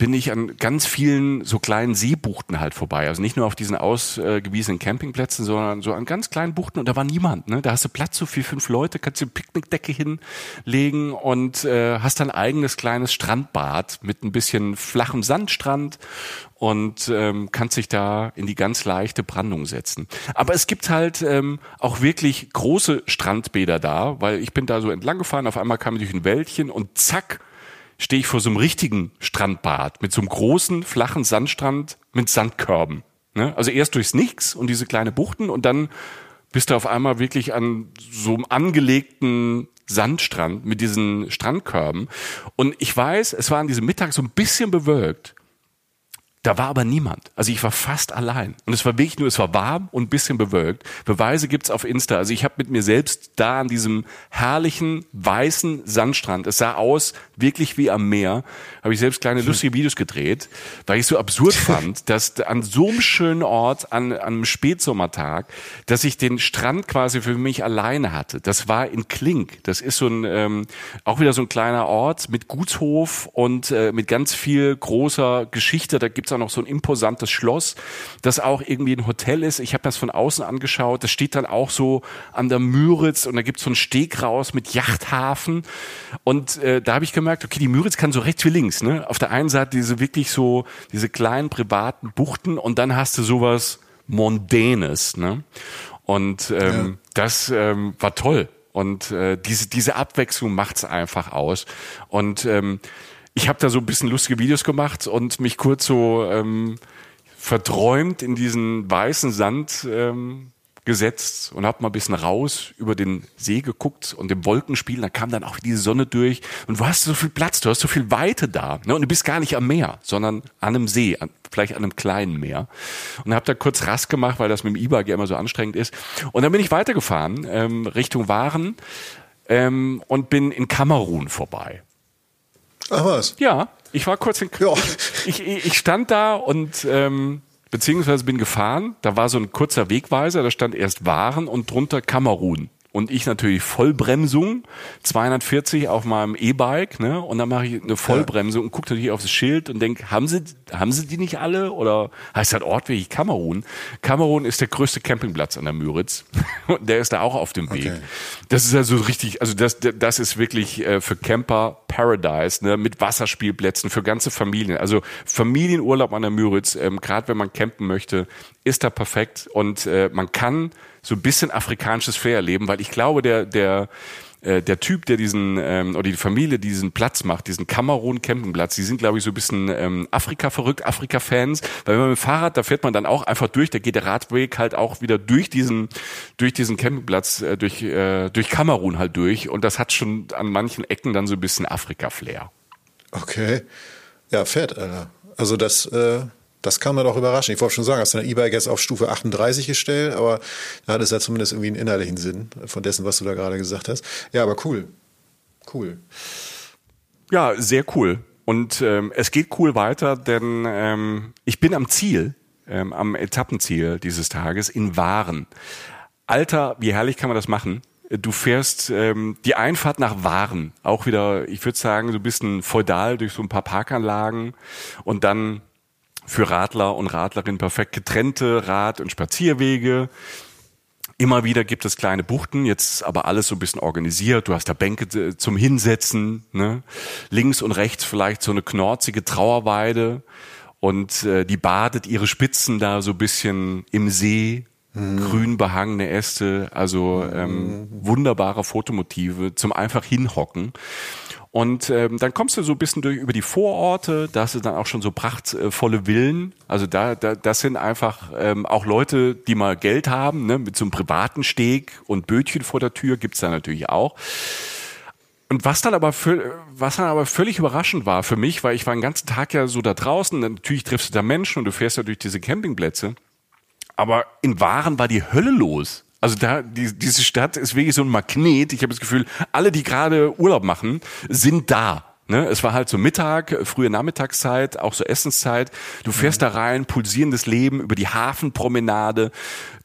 bin ich an ganz vielen so kleinen Seebuchten halt vorbei. Also nicht nur auf diesen ausgewiesenen Campingplätzen, sondern so an ganz kleinen Buchten und da war niemand. Ne? Da hast du Platz so für fünf Leute, kannst du eine Picknickdecke hinlegen und äh, hast dann eigenes kleines Strandbad mit ein bisschen flachem Sandstrand und ähm, kannst dich da in die ganz leichte Brandung setzen. Aber es gibt halt ähm, auch wirklich große Strandbäder da, weil ich bin da so entlang gefahren, auf einmal kam ich durch ein Wäldchen und zack, stehe ich vor so einem richtigen Strandbad mit so einem großen, flachen Sandstrand mit Sandkörben. Ne? Also erst durchs Nix und diese kleine Buchten und dann bist du auf einmal wirklich an so einem angelegten Sandstrand mit diesen Strandkörben. Und ich weiß, es war an diesem Mittag so ein bisschen bewölkt. Da war aber niemand. Also ich war fast allein. Und es war wirklich nur, es war warm und ein bisschen bewölkt. Beweise gibt's auf Insta. Also ich habe mit mir selbst da an diesem herrlichen, weißen Sandstrand, es sah aus wirklich wie am Meer, habe ich selbst kleine lustige Videos gedreht, weil ich so absurd (laughs) fand, dass an so einem schönen Ort, an, an einem Spätsommertag, dass ich den Strand quasi für mich alleine hatte. Das war in Klink. Das ist so ein, ähm, auch wieder so ein kleiner Ort mit Gutshof und äh, mit ganz viel großer Geschichte. Da gibt's gibt's auch noch so ein imposantes Schloss, das auch irgendwie ein Hotel ist. Ich habe das von außen angeschaut. Das steht dann auch so an der Müritz und da gibt's so einen Steg raus mit Yachthafen. Und äh, da habe ich gemerkt, okay, die Müritz kann so rechts wie links. Ne? Auf der einen Seite diese wirklich so, diese kleinen privaten Buchten und dann hast du sowas Mondänes. Ne? Und ähm, ja. das ähm, war toll. Und äh, diese, diese Abwechslung macht's einfach aus. Und ähm, ich habe da so ein bisschen lustige Videos gemacht und mich kurz so ähm, verträumt in diesen weißen Sand ähm, gesetzt und habe mal ein bisschen raus über den See geguckt und im Wolkenspiel, da kam dann auch diese Sonne durch und du hast so viel Platz, du hast so viel Weite da ne? und du bist gar nicht am Meer, sondern an einem See, an, vielleicht an einem kleinen Meer. Und habe da kurz Rast gemacht, weil das mit dem E-Bike ja immer so anstrengend ist. Und dann bin ich weitergefahren ähm, Richtung Waren ähm, und bin in Kamerun vorbei Ach was? Ja, ich war kurz in. Ja. Ich, ich, ich stand da und ähm, beziehungsweise bin gefahren. Da war so ein kurzer Wegweiser. Da stand erst Waren und drunter Kamerun und ich natürlich Vollbremsung, 240 auf meinem E-Bike, ne? Und dann mache ich eine Vollbremsung und gucke natürlich auf das Schild und denke, haben sie, haben sie die nicht alle? Oder heißt das Ort wie Kamerun? Kamerun ist der größte Campingplatz an der Müritz. (laughs) Und der ist da auch auf dem Weg. Okay. Das ist also richtig, also das, das ist wirklich äh, für Camper Paradise, ne? Mit Wasserspielplätzen für ganze Familien. Also Familienurlaub an der Müritz, ähm, gerade wenn man campen möchte, ist da perfekt. Und äh, man kann so ein bisschen afrikanisches Flair erleben, weil ich glaube, der, der, äh, der Typ, der diesen, ähm, oder die Familie, die diesen Platz macht, diesen Kamerun Campingplatz, die sind, glaube ich, so ein bisschen ähm, Afrika verrückt, Afrika-Fans, weil wenn man mit dem Fahrrad, da fährt man dann auch einfach durch, da geht der Radweg halt auch wieder durch diesen, durch diesen Campingplatz, äh, durch, äh, durch Kamerun halt durch und das hat schon an manchen Ecken dann so ein bisschen Afrika-Flair. Okay. Ja, fett, Alter. Also das, äh, das kann man doch überraschen. Ich wollte schon sagen, hast du dein E-Bike jetzt auf Stufe 38 gestellt, aber da hat es ja zumindest irgendwie einen innerlichen Sinn von dessen, was du da gerade gesagt hast. Ja, aber cool. Cool. Ja, sehr cool. Und ähm, es geht cool weiter, denn ähm, ich bin am Ziel, ähm, am Etappenziel dieses Tages in Waren. Alter, wie herrlich kann man das machen? Du fährst ähm, die Einfahrt nach Waren, auch wieder, ich würde sagen, so ein bisschen feudal durch so ein paar Parkanlagen und dann für Radler und Radlerinnen perfekt getrennte Rad- und Spazierwege. Immer wieder gibt es kleine Buchten, jetzt aber alles so ein bisschen organisiert. Du hast da Bänke äh, zum Hinsetzen, ne? links und rechts vielleicht so eine knorzige Trauerweide und äh, die badet ihre Spitzen da so ein bisschen im See, mhm. grün behangene Äste, also ähm, mhm. wunderbare Fotomotive zum einfach hinhocken. Und ähm, dann kommst du so ein bisschen durch über die Vororte, da hast du dann auch schon so prachtvolle Villen. Also da, da das sind einfach ähm, auch Leute, die mal Geld haben, ne, mit so einem privaten Steg und Bötchen vor der Tür gibt's da natürlich auch. Und was dann aber was dann aber völlig überraschend war für mich, weil ich war den ganzen Tag ja so da draußen, natürlich triffst du da Menschen und du fährst ja durch diese Campingplätze. Aber in Waren war die Hölle los. Also da, die, diese Stadt ist wirklich so ein Magnet. Ich habe das Gefühl, alle, die gerade Urlaub machen, sind da. Ne? Es war halt so Mittag, frühe Nachmittagszeit, auch so Essenszeit. Du fährst mhm. da rein, pulsierendes Leben über die Hafenpromenade.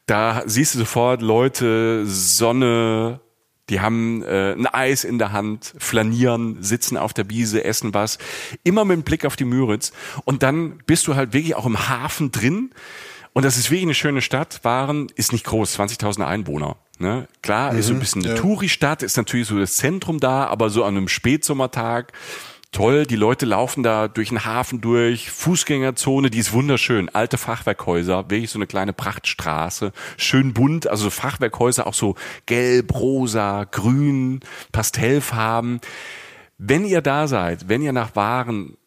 Da siehst du sofort Leute, Sonne, die haben äh, ein Eis in der Hand, flanieren, sitzen auf der Wiese, essen was. Immer mit dem Blick auf die Müritz. Und dann bist du halt wirklich auch im Hafen drin. Und das ist wirklich eine schöne Stadt. Waren ist nicht groß, 20.000 Einwohner. Ne? Klar, mhm, ist so ein mhm, bisschen eine ja. Touri-Stadt, ist natürlich so das Zentrum da, aber so an einem Spätsommertag toll, die Leute laufen da durch den Hafen durch, Fußgängerzone, die ist wunderschön, alte Fachwerkhäuser, wirklich so eine kleine Prachtstraße, schön bunt, also Fachwerkhäuser auch so gelb, rosa, grün, Pastellfarben. Wenn ihr da seid, wenn ihr nach Waren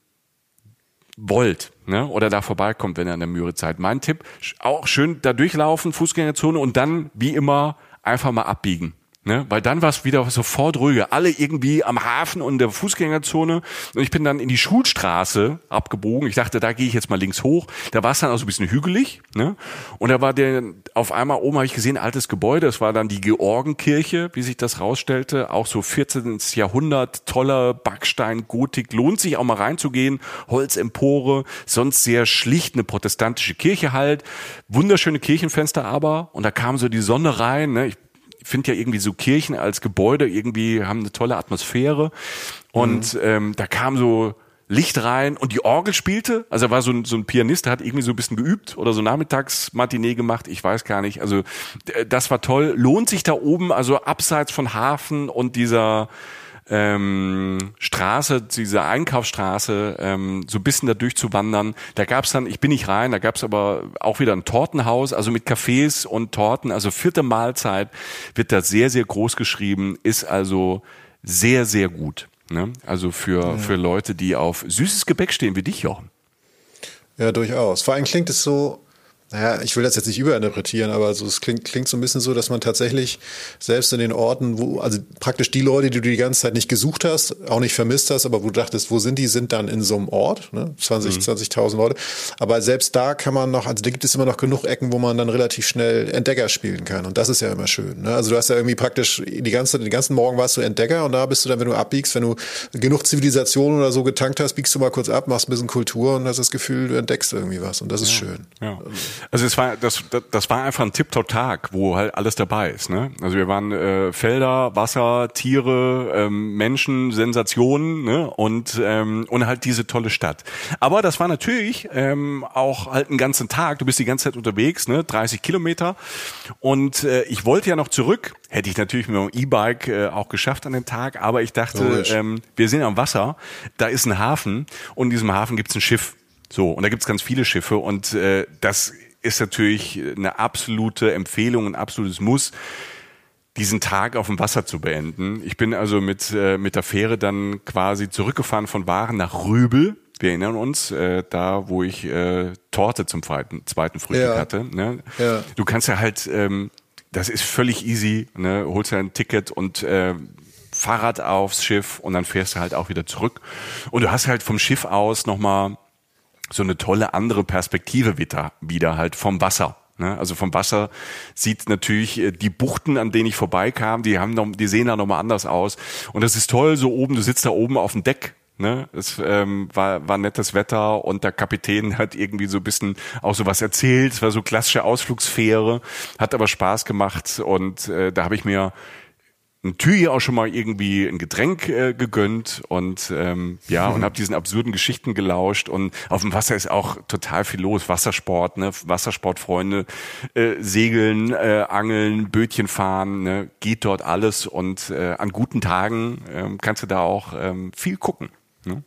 wollt ne, oder da vorbeikommt, wenn ihr an der Mühre seid. Mein Tipp, auch schön da durchlaufen, Fußgängerzone und dann, wie immer, einfach mal abbiegen. Ne? Weil dann war es wieder sofort ruhiger. Alle irgendwie am Hafen und der Fußgängerzone. Und ich bin dann in die Schulstraße abgebogen. Ich dachte, da gehe ich jetzt mal links hoch. Da war es dann auch so ein bisschen hügelig. Ne? Und da war der, auf einmal oben habe ich gesehen, altes Gebäude. Das war dann die Georgenkirche, wie sich das rausstellte. Auch so 14. Jahrhundert, toller Backstein, Gotik. Lohnt sich auch mal reinzugehen. Holzempore, sonst sehr schlicht eine protestantische Kirche halt. Wunderschöne Kirchenfenster aber. Und da kam so die Sonne rein. Ne? Ich finde ja irgendwie so Kirchen als Gebäude irgendwie haben eine tolle Atmosphäre. Und mhm. ähm, da kam so Licht rein und die Orgel spielte. Also er war so ein, so ein Pianist, der hat irgendwie so ein bisschen geübt oder so Nachmittagsmatinee gemacht, ich weiß gar nicht. Also das war toll. Lohnt sich da oben, also abseits von Hafen und dieser ähm, Straße, diese Einkaufsstraße, ähm, so ein bisschen da durchzuwandern. Da gab's dann, ich bin nicht rein, da gab's aber auch wieder ein Tortenhaus, also mit Cafés und Torten, also vierte Mahlzeit wird da sehr, sehr groß geschrieben, ist also sehr, sehr gut. Ne? Also für, ja. für Leute, die auf süßes Gebäck stehen, wie dich, Jochen. Ja, durchaus. Vor allem klingt es so, naja, ich will das jetzt nicht überinterpretieren, aber so, es klingt, klingt so ein bisschen so, dass man tatsächlich selbst in den Orten, wo, also praktisch die Leute, die du die ganze Zeit nicht gesucht hast, auch nicht vermisst hast, aber wo du dachtest, wo sind die, sind dann in so einem Ort, ne? 20, mhm. 20.000 Leute. Aber selbst da kann man noch, also da gibt es immer noch genug Ecken, wo man dann relativ schnell Entdecker spielen kann. Und das ist ja immer schön. Ne? Also du hast ja irgendwie praktisch die ganze, den ganzen Morgen warst du Entdecker und da bist du dann, wenn du abbiegst, wenn du genug Zivilisation oder so getankt hast, biegst du mal kurz ab, machst ein bisschen Kultur und hast das Gefühl, du entdeckst irgendwie was. Und das ist ja. schön. Ja. Also es war das, das war einfach ein Tip-Top-Tag, wo halt alles dabei ist. Ne? Also wir waren äh, Felder, Wasser, Tiere, ähm, Menschen, Sensationen ne? und ähm, und halt diese tolle Stadt. Aber das war natürlich ähm, auch halt einen ganzen Tag. Du bist die ganze Zeit unterwegs, ne? 30 Kilometer. Und äh, ich wollte ja noch zurück. Hätte ich natürlich mit dem E-Bike äh, auch geschafft an dem Tag. Aber ich dachte, ähm, wir sind am Wasser. Da ist ein Hafen und in diesem Hafen gibt's ein Schiff. So, und da gibt's ganz viele Schiffe und äh, das ist natürlich eine absolute Empfehlung, ein absolutes Muss diesen Tag auf dem Wasser zu beenden. Ich bin also mit, äh, mit der Fähre dann quasi zurückgefahren von Waren nach Rübel. Wir erinnern uns, äh, da wo ich äh, Torte zum zweiten, zweiten Frühstück ja. hatte. Ne? Ja. Du kannst ja halt, ähm, das ist völlig easy, ne? holst ja ein Ticket und äh, Fahrrad aufs Schiff und dann fährst du halt auch wieder zurück. Und du hast halt vom Schiff aus nochmal so eine tolle andere Perspektive wieder, wieder halt vom Wasser. Ne? Also vom Wasser sieht natürlich äh, die Buchten, an denen ich vorbeikam, die haben noch, die sehen da nochmal anders aus. Und das ist toll, so oben, du sitzt da oben auf dem Deck Ne, es ähm, war, war nettes Wetter und der Kapitän (laughs) hat irgendwie so ein bisschen auch so was erzählt. Es war so klassische Ausflugsfähre, hat aber Spaß gemacht und äh, da habe ich mir ein Tüi auch schon mal irgendwie ein Getränk äh, gegönnt und ähm, ja und habe diesen absurden Geschichten gelauscht und auf dem Wasser ist auch total viel los Wassersport ne Wassersportfreunde äh, segeln äh, angeln Bötchen fahren ne? geht dort alles und äh, an guten Tagen äh, kannst du da auch ähm, viel gucken ne?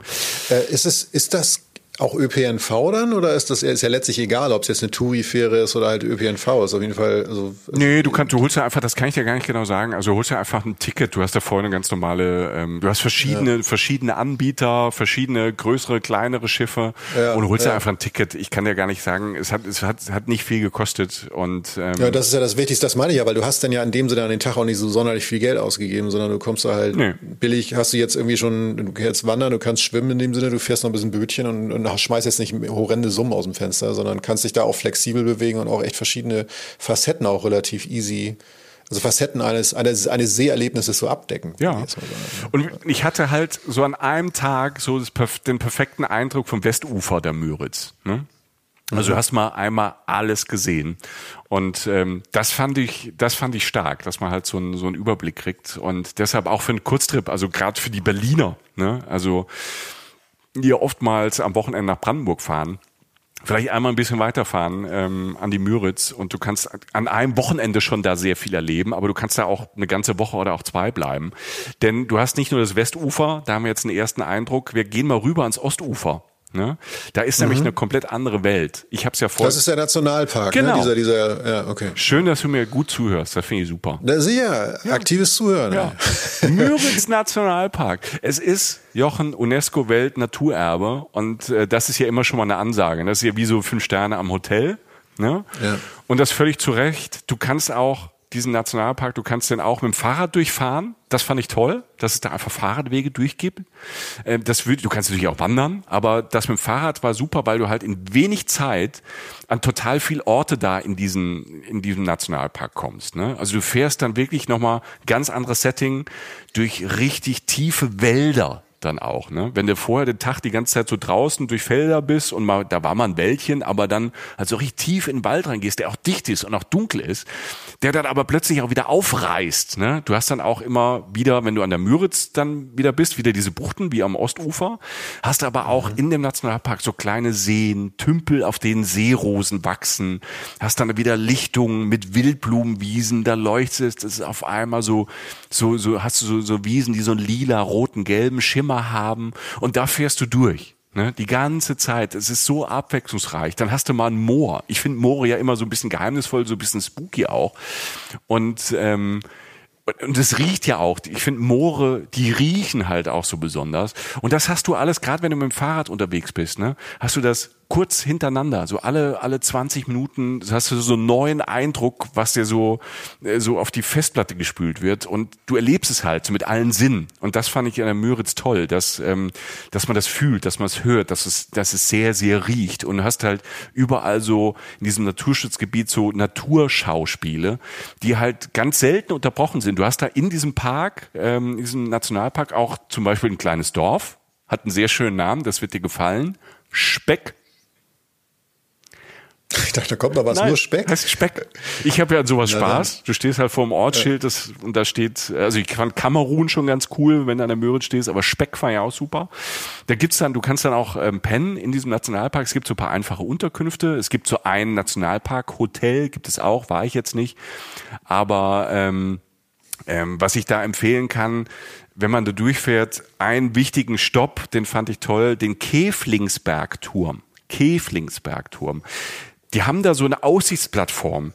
äh, ist es ist das auch ÖPNV dann oder ist das ist ja letztlich egal, ob es jetzt eine Touri-Fähre ist oder halt ÖPNV ist? Auf jeden Fall. Also, nee, du kannst, du holst ja einfach, das kann ich dir gar nicht genau sagen. Also du holst ja einfach ein Ticket. Du hast da vorne ganz normale, ähm, du hast verschiedene, ja. verschiedene Anbieter, verschiedene größere, kleinere Schiffe ja, und holst ja. ja. einfach ein Ticket. Ich kann dir gar nicht sagen, es hat, es hat, hat nicht viel gekostet und ähm, ja, das ist ja das Wichtigste. Das meine ich ja, weil du hast dann ja in dem Sinne an den Tag auch nicht so sonderlich viel Geld ausgegeben, sondern du kommst da halt nee. billig. Hast du jetzt irgendwie schon, du kannst wandern, du kannst schwimmen in dem Sinne, du fährst noch ein bisschen Bötchen und, und schmeißt jetzt nicht horrende Summen aus dem Fenster, sondern kannst dich da auch flexibel bewegen und auch echt verschiedene Facetten auch relativ easy also Facetten eines, eines, eines Seherlebnisses so abdecken. Ja. Und ich hatte halt so an einem Tag so das, den perfekten Eindruck vom Westufer der Müritz. Ne? Also du mhm. hast mal einmal alles gesehen. Und ähm, das fand ich, das fand ich stark, dass man halt so, einen so einen Überblick kriegt. Und deshalb auch für einen Kurztrip, also gerade für die Berliner, ne? Also ja oftmals am Wochenende nach Brandenburg fahren, vielleicht einmal ein bisschen weiterfahren ähm, an die Müritz und du kannst an einem Wochenende schon da sehr viel erleben, aber du kannst da auch eine ganze Woche oder auch zwei bleiben. Denn du hast nicht nur das Westufer, da haben wir jetzt einen ersten Eindruck, wir gehen mal rüber ans Ostufer. Ne? Da ist mhm. nämlich eine komplett andere Welt. Ich habe es ja vor. Das ist der Nationalpark. Ne? Genau. Ne? Dieser, dieser, ja, okay. Schön, dass du mir gut zuhörst. Das finde ich super. Na, sicher. Ja. Aktives Zuhören. Ja. (laughs) (laughs) Müritz Nationalpark. Es ist Jochen UNESCO Welt Naturerbe und äh, das ist ja immer schon mal eine Ansage. Das ist ja wie so fünf Sterne am Hotel. Ne? Ja. Und das völlig zu Recht. Du kannst auch diesen Nationalpark. Du kannst den auch mit dem Fahrrad durchfahren. Das fand ich toll, dass es da einfach Fahrradwege durchgibt. Ähm, das würde, du kannst natürlich auch wandern, aber das mit dem Fahrrad war super, weil du halt in wenig Zeit an total viel Orte da in diesen, in diesem Nationalpark kommst. Ne? Also du fährst dann wirklich nochmal ganz anderes Setting durch richtig tiefe Wälder dann auch. Ne? Wenn du vorher den Tag die ganze Zeit so draußen durch Felder bist und mal, da war mal ein Wäldchen, aber dann halt so richtig tief in den Wald reingehst, der auch dicht ist und auch dunkel ist, der dann aber plötzlich auch wieder aufreißt. Ne? Du hast dann auch immer wieder, wenn du an der Müritz dann wieder bist, wieder diese Buchten wie am Ostufer, hast aber auch mhm. in dem Nationalpark so kleine Seen, Tümpel, auf denen Seerosen wachsen, hast dann wieder Lichtungen mit Wildblumenwiesen, da leuchtet es auf einmal so, so, so hast du so, so Wiesen, die so einen lila, roten, gelben Schimmer Thema haben und da fährst du durch. Ne, die ganze Zeit. Es ist so abwechslungsreich. Dann hast du mal ein Moor. Ich finde Moore ja immer so ein bisschen geheimnisvoll, so ein bisschen spooky auch. Und ähm, und es riecht ja auch. Ich finde Moore, die riechen halt auch so besonders. Und das hast du alles, gerade wenn du mit dem Fahrrad unterwegs bist, ne, hast du das kurz hintereinander, so alle, alle 20 Minuten hast du so einen neuen Eindruck, was dir so, äh, so auf die Festplatte gespült wird und du erlebst es halt so mit allen Sinnen. Und das fand ich an der Müritz toll, dass, ähm, dass man das fühlt, dass man es hört, dass es, dass es sehr, sehr riecht. Und du hast halt überall so in diesem Naturschutzgebiet so Naturschauspiele, die halt ganz selten unterbrochen sind. Du hast da in diesem Park, ähm, in diesem Nationalpark auch zum Beispiel ein kleines Dorf, hat einen sehr schönen Namen, das wird dir gefallen. Speck ich dachte, da kommt noch was, Nein, nur Speck. Das ist Speck. Ich habe ja an sowas Spaß. Du stehst halt vor dem Ortsschild das, und da steht, also ich fand Kamerun schon ganz cool, wenn du an der Möhre stehst, aber Speck war ja auch super. Da gibt's dann, du kannst dann auch ähm, pennen in diesem Nationalpark. Es gibt so ein paar einfache Unterkünfte. Es gibt so ein Nationalpark-Hotel, gibt es auch, war ich jetzt nicht. Aber ähm, ähm, was ich da empfehlen kann, wenn man da durchfährt, einen wichtigen Stopp, den fand ich toll, den Käflingsbergturm. Käflingsbergturm. Die haben da so eine Aussichtsplattform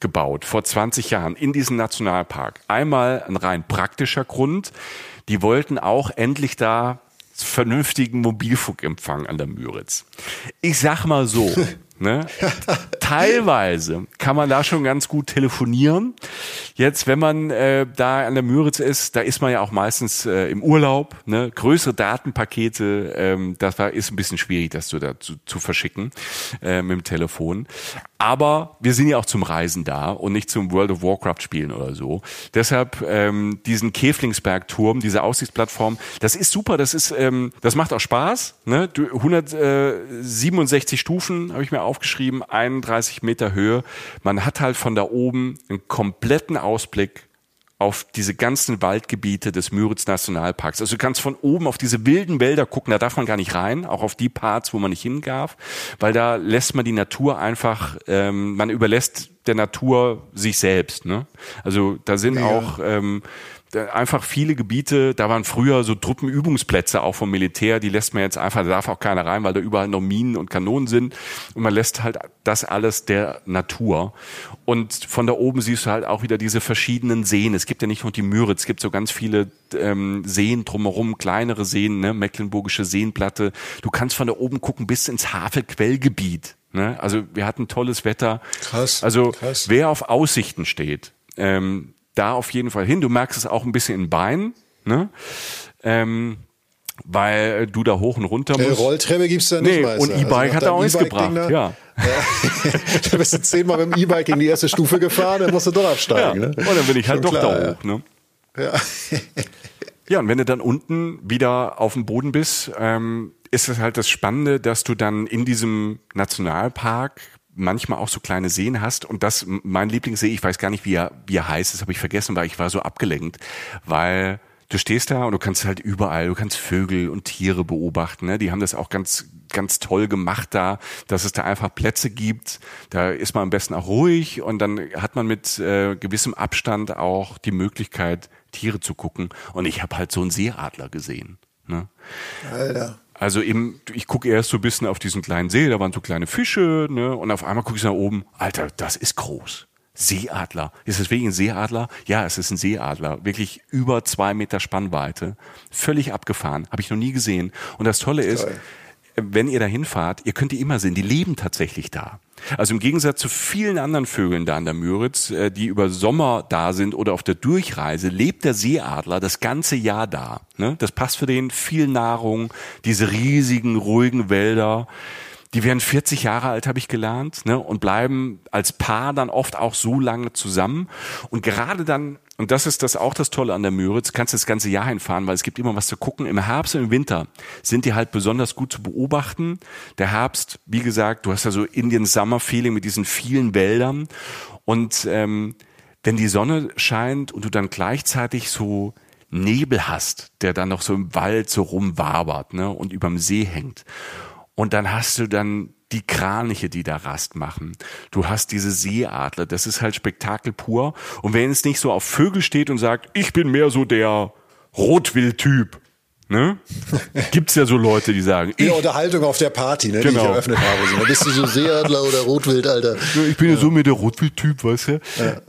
gebaut vor 20 Jahren in diesem Nationalpark. Einmal ein rein praktischer Grund. Die wollten auch endlich da vernünftigen Mobilfunkempfang an der Müritz. Ich sag mal so, (laughs) Ne? (laughs) Teilweise kann man da schon ganz gut telefonieren. Jetzt, wenn man äh, da an der Müritz ist, da ist man ja auch meistens äh, im Urlaub. Ne? Größere Datenpakete, ähm, das war, ist ein bisschen schwierig, das zu, da, zu, zu verschicken äh, mit dem Telefon. Aber wir sind ja auch zum Reisen da und nicht zum World of Warcraft spielen oder so. Deshalb ähm, diesen Käflingsberg-Turm, diese Aussichtsplattform, das ist super. Das ist, ähm, das macht auch Spaß. Ne? 167 Stufen habe ich mir aufgeschrieben, 31 Meter Höhe. Man hat halt von da oben einen kompletten Ausblick auf diese ganzen Waldgebiete des Müritz Nationalparks. Also du kannst von oben auf diese wilden Wälder gucken, da darf man gar nicht rein, auch auf die Parts, wo man nicht hin darf, weil da lässt man die Natur einfach, ähm, man überlässt der Natur sich selbst. Ne? Also da sind ja. auch ähm, einfach viele Gebiete, da waren früher so Truppenübungsplätze auch vom Militär, die lässt man jetzt einfach, da darf auch keiner rein, weil da überall noch Minen und Kanonen sind und man lässt halt das alles der Natur. Und von da oben siehst du halt auch wieder diese verschiedenen Seen. Es gibt ja nicht nur die Müritz, es gibt so ganz viele ähm, Seen drumherum, kleinere Seen, ne? Mecklenburgische Seenplatte. Du kannst von da oben gucken bis ins Havelquellgebiet. Ne? Also wir hatten tolles Wetter. Krass. Also krass. wer auf Aussichten steht, ähm, da auf jeden Fall hin. Du merkst es auch ein bisschen in Beinen, ne? Ähm, weil du da hoch und runter musst. Äh, Rolltreppe gibt's da nicht, nee, Und E-Bike also hat er auch nichts gebracht. Ja. ja. (laughs) du bist jetzt zehnmal mit dem E-Bike in die erste Stufe gefahren, dann musst du doch absteigen. Ja. Ne? Und dann bin ich halt Schon doch klar, da hoch. Ne? Ja. (laughs) ja, und wenn du dann unten wieder auf dem Boden bist, ähm, ist es halt das Spannende, dass du dann in diesem Nationalpark manchmal auch so kleine Seen hast und das mein Lieblingssee, ich weiß gar nicht, wie er, wie er heißt, das habe ich vergessen, weil ich war so abgelenkt, weil du stehst da und du kannst halt überall, du kannst Vögel und Tiere beobachten. Ne? Die haben das auch ganz, ganz toll gemacht da, dass es da einfach Plätze gibt. Da ist man am besten auch ruhig und dann hat man mit äh, gewissem Abstand auch die Möglichkeit, Tiere zu gucken. Und ich habe halt so einen Seeadler gesehen. Ne? Alter. Also eben, ich gucke erst so ein bisschen auf diesen kleinen See, da waren so kleine Fische, ne? Und auf einmal gucke ich nach oben, Alter, das ist groß. Seeadler. Ist es wirklich ein Seeadler? Ja, es ist ein Seeadler. Wirklich über zwei Meter Spannweite. Völlig abgefahren. Habe ich noch nie gesehen. Und das Tolle ist, wenn ihr da hinfahrt, ihr könnt die immer sehen, die leben tatsächlich da. Also im Gegensatz zu vielen anderen Vögeln da an der Müritz, äh, die über Sommer da sind oder auf der Durchreise, lebt der Seeadler das ganze Jahr da. Ne? Das passt für den viel Nahrung, diese riesigen, ruhigen Wälder. Die werden 40 Jahre alt, habe ich gelernt, ne? und bleiben als Paar dann oft auch so lange zusammen. Und gerade dann und das ist das auch das Tolle an der Müritz, kannst du das ganze Jahr hinfahren, weil es gibt immer was zu gucken. Im Herbst und im Winter sind die halt besonders gut zu beobachten. Der Herbst, wie gesagt, du hast ja so Indian Summer Feeling mit diesen vielen Wäldern. Und ähm, wenn die Sonne scheint und du dann gleichzeitig so Nebel hast, der dann noch so im Wald so rumwabert ne, und überm See hängt. Und dann hast du dann die Kraniche, die da Rast machen. Du hast diese Seeadler. Das ist halt Spektakel pur. Und wenn es nicht so auf Vögel steht und sagt, ich bin mehr so der Rotwildtyp, Ne? (laughs) Gibt's ja so Leute, die sagen. Die Unterhaltung auf der Party, ne, genau. die ich eröffnet habe. So, bist du so Seeadler oder Rotwild, Alter? Ich bin ja, ja so mehr der Rotwildtyp, weißt du? Ja.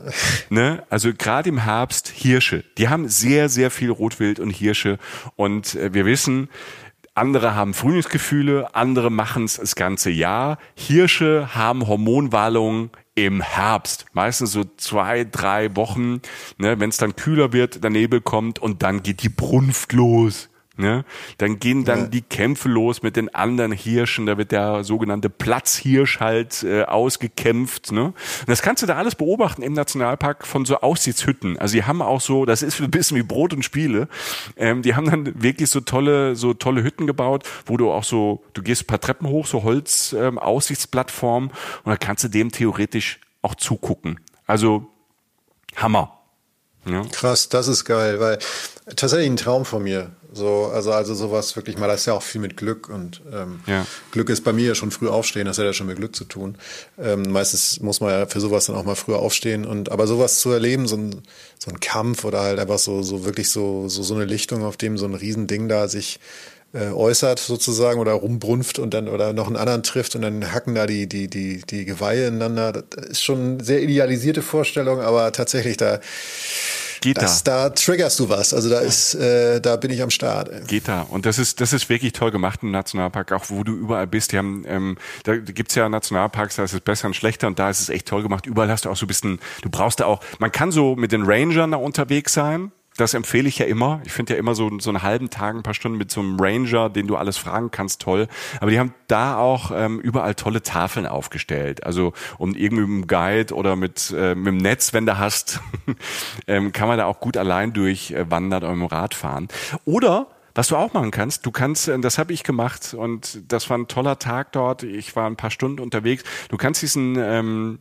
Ne? Also gerade im Herbst Hirsche. Die haben sehr, sehr viel Rotwild und Hirsche. Und äh, wir wissen, andere haben Frühlingsgefühle, andere machen es das ganze Jahr. Hirsche haben Hormonwallungen im Herbst, meistens so zwei, drei Wochen, ne, wenn es dann kühler wird, der Nebel kommt und dann geht die Brunft los. Ne? Dann gehen dann ja. die Kämpfe los mit den anderen Hirschen, da wird der sogenannte Platzhirsch halt äh, ausgekämpft. Ne? Und das kannst du da alles beobachten im Nationalpark von so Aussichtshütten. Also die haben auch so, das ist ein bisschen wie Brot und Spiele. Ähm, die haben dann wirklich so tolle, so tolle Hütten gebaut, wo du auch so, du gehst ein paar Treppen hoch, so Holz ähm, Aussichtsplattformen und da kannst du dem theoretisch auch zugucken. Also Hammer. Ja. Krass, das ist geil, weil tatsächlich ein Traum von mir. So, also, also sowas wirklich mal, das ist ja auch viel mit Glück und ähm, ja. Glück ist bei mir ja schon früh aufstehen, das hat ja schon mit Glück zu tun. Ähm, meistens muss man ja für sowas dann auch mal früher aufstehen und aber sowas zu erleben, so ein, so ein Kampf oder halt einfach so, so wirklich so, so, so eine Lichtung, auf dem so ein Riesending da sich äh, äußert sozusagen oder rumbrunft und dann oder noch einen anderen trifft und dann hacken da die, die, die, die Geweihe ineinander. Das ist schon eine sehr idealisierte Vorstellung, aber tatsächlich da Geht das, da. Da triggerst du was. Also da ist, äh, da bin ich am Start. Ey. Geht da. Und das ist, das ist wirklich toll gemacht im Nationalpark, auch wo du überall bist. Die haben, ähm, da gibt's ja Nationalparks, da ist es besser und schlechter und da ist es echt toll gemacht. Überall hast du auch so ein bisschen, du brauchst da auch, man kann so mit den Rangern da unterwegs sein. Das empfehle ich ja immer. Ich finde ja immer so, so einen halben Tag, ein paar Stunden mit so einem Ranger, den du alles fragen kannst, toll. Aber die haben da auch ähm, überall tolle Tafeln aufgestellt. Also um irgendwie mit einem Guide oder mit, äh, mit dem Netz, wenn du hast, (laughs) ähm, kann man da auch gut allein durchwandern äh, oder mit dem Rad fahren. Oder was du auch machen kannst, du kannst, äh, das habe ich gemacht und das war ein toller Tag dort. Ich war ein paar Stunden unterwegs. Du kannst diesen ähm,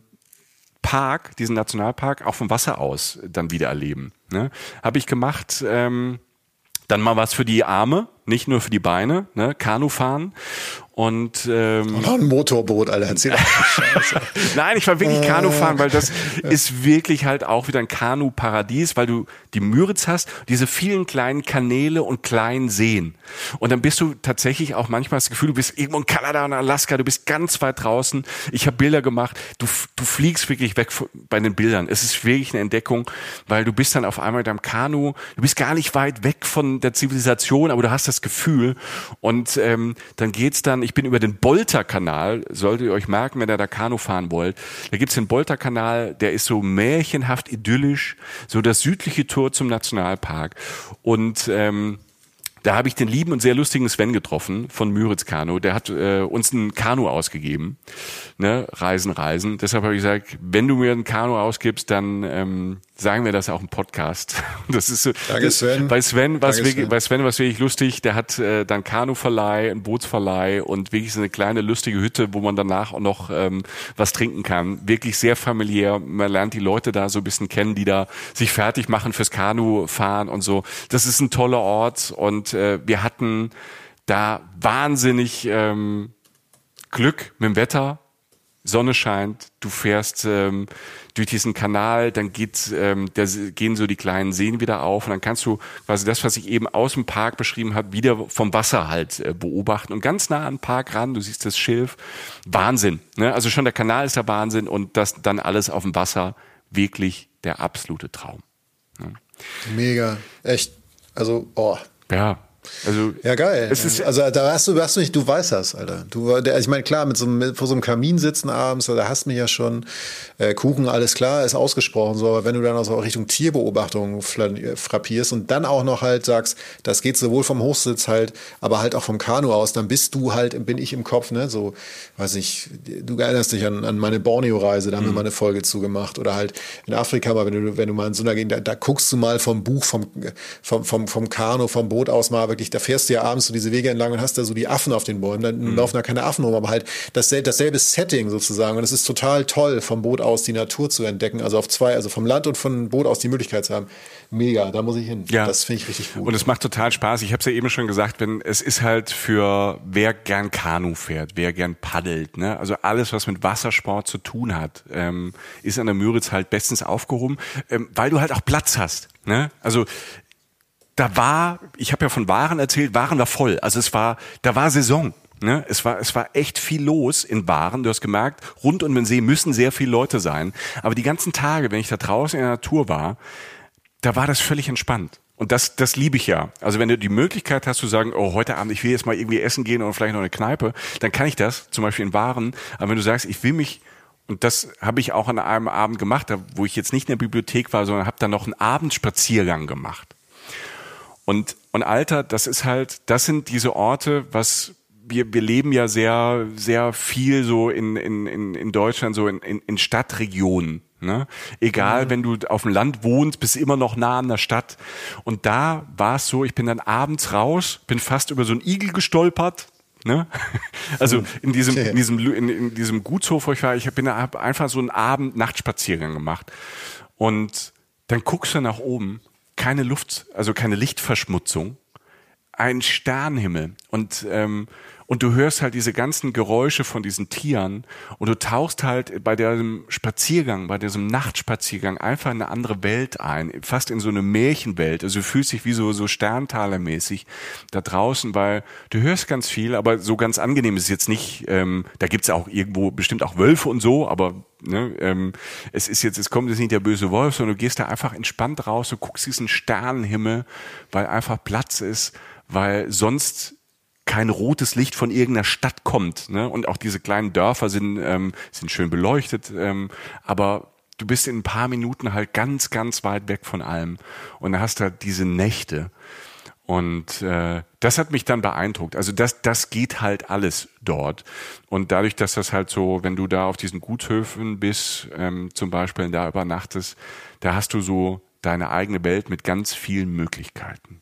Park, diesen Nationalpark, auch vom Wasser aus dann wieder erleben. Ne? Habe ich gemacht. Ähm, dann mal was für die Arme, nicht nur für die Beine, ne? Kanu fahren und ähm, oh, ein Motorboot, Alter, erzähl. (laughs) Nein, ich war wirklich Kanu fahren, weil das ist wirklich halt auch wieder ein Kanu-Paradies, weil du die Müritz hast, diese vielen kleinen Kanäle und kleinen Seen. Und dann bist du tatsächlich auch manchmal das Gefühl, du bist irgendwo in Kanada und Alaska, du bist ganz weit draußen. Ich habe Bilder gemacht, du, du fliegst wirklich weg bei den Bildern. Es ist wirklich eine Entdeckung, weil du bist dann auf einmal mit deinem Kanu, du bist gar nicht weit weg von der Zivilisation, aber du hast das Gefühl und ähm, dann geht's dann ich bin über den Bolter-Kanal, solltet ihr euch merken, wenn ihr da Kanu fahren wollt. Da gibt's den Bolter-Kanal, der ist so märchenhaft idyllisch, so das südliche Tor zum Nationalpark. Und ähm, da habe ich den lieben und sehr lustigen Sven getroffen von Müritz Kanu. Der hat äh, uns ein Kanu ausgegeben. Ne? Reisen, Reisen. Deshalb habe ich gesagt, wenn du mir ein Kanu ausgibst, dann ähm, sagen wir das auch im Podcast. (laughs) Das ist so, Danke Sven. Bei Sven, was Danke, Sven. bei Sven was wirklich lustig. Der hat äh, dann Kanuverleih, ein Bootsverleih und wirklich so eine kleine lustige Hütte, wo man danach auch noch ähm, was trinken kann. Wirklich sehr familiär. Man lernt die Leute da so ein bisschen kennen, die da sich fertig machen fürs Kanu fahren und so. Das ist ein toller Ort und äh, wir hatten da wahnsinnig ähm, Glück mit dem Wetter Sonne scheint, du fährst ähm, durch diesen Kanal, dann geht, ähm, da gehen so die kleinen Seen wieder auf und dann kannst du quasi das, was ich eben aus dem Park beschrieben habe, wieder vom Wasser halt äh, beobachten und ganz nah an den Park ran, du siehst das Schilf, Wahnsinn. Ne? Also schon der Kanal ist der Wahnsinn und das dann alles auf dem Wasser, wirklich der absolute Traum. Ne? Mega, echt, also, oh. Ja, Also, Ja, geil. Es ist, also da hast du, hast du nicht, du weißt das, Alter. Du, der, ich meine, klar, mit so einem, vor so einem Kamin sitzen abends, da hast du mich ja schon, äh, Kuchen, alles klar, ist ausgesprochen so, aber wenn du dann auch so Richtung Tierbeobachtung frappierst und dann auch noch halt sagst, das geht sowohl vom Hochsitz halt, aber halt auch vom Kanu aus, dann bist du halt, bin ich im Kopf, ne, so, weiß ich, du erinnerst dich an, an meine Borneo-Reise, da haben wir mal eine Folge zugemacht oder halt in Afrika mal, wenn du, wenn du mal in so einer Gegend, da, da guckst du mal vom Buch, vom, vom, vom, vom Kanu, vom Boot aus mal wirklich, da fährst du ja abends so diese Wege entlang und hast da so die Affen auf den Bäumen, dann laufen da keine Affen rum, aber halt dasselbe, dasselbe Setting sozusagen und es ist total toll, vom Boot aus die Natur zu entdecken, also auf zwei, also vom Land und vom Boot aus die Möglichkeit zu haben. Mega, da muss ich hin. Ja. Das finde ich richtig gut. Und es macht total Spaß. Ich habe es ja eben schon gesagt, wenn es ist halt für wer gern Kanu fährt, wer gern paddelt, ne? Also alles, was mit Wassersport zu tun hat, ähm, ist an der Müritz halt bestens aufgehoben, ähm, weil du halt auch Platz hast. Ne? Also da war, ich habe ja von Waren erzählt, Waren war voll. Also es war, da war Saison. Ne? Es war, es war echt viel los in Waren. Du hast gemerkt, rund um den See müssen sehr viele Leute sein. Aber die ganzen Tage, wenn ich da draußen in der Natur war, da war das völlig entspannt. Und das, das liebe ich ja. Also wenn du die Möglichkeit hast zu sagen, oh, heute Abend, ich will jetzt mal irgendwie essen gehen oder vielleicht noch eine Kneipe, dann kann ich das, zum Beispiel in Waren. Aber wenn du sagst, ich will mich, und das habe ich auch an einem Abend gemacht, wo ich jetzt nicht in der Bibliothek war, sondern habe dann noch einen Abendspaziergang gemacht. Und, und Alter, das ist halt, das sind diese Orte, was wir, wir leben ja sehr, sehr viel so in, in, in, in Deutschland, so in, in, in Stadtregionen. Ne? Egal, mhm. wenn du auf dem Land wohnst, bist immer noch nah an der Stadt. Und da war es so, ich bin dann abends raus, bin fast über so einen Igel gestolpert. Ne? (laughs) Also in diesem, in diesem, in, in diesem Gutshof, wo ich war, ich bin da einfach so einen Abend-Nachtspaziergang gemacht. Und dann guckst du nach oben, keine Luft, also keine Lichtverschmutzung, ein Sternhimmel. Und ähm, und du hörst halt diese ganzen Geräusche von diesen Tieren und du tauchst halt bei diesem Spaziergang, bei diesem Nachtspaziergang einfach in eine andere Welt ein, fast in so eine Märchenwelt. Also du fühlst dich wie so, so Sterntalermäßig da draußen, weil du hörst ganz viel, aber so ganz angenehm ist es jetzt nicht. Ähm, da gibt's auch irgendwo bestimmt auch Wölfe und so, aber ne, ähm, es ist jetzt, es kommt jetzt nicht der böse Wolf, sondern du gehst da einfach entspannt raus, du guckst diesen Sternenhimmel, weil einfach Platz ist, weil sonst kein rotes Licht von irgendeiner Stadt kommt. Ne? Und auch diese kleinen Dörfer sind, ähm, sind schön beleuchtet, ähm, aber du bist in ein paar Minuten halt ganz, ganz weit weg von allem. Und da hast du halt diese Nächte. Und äh, das hat mich dann beeindruckt. Also das, das geht halt alles dort. Und dadurch, dass das halt so, wenn du da auf diesen Gutshöfen bist, ähm, zum Beispiel da übernachtest, da hast du so deine eigene Welt mit ganz vielen Möglichkeiten.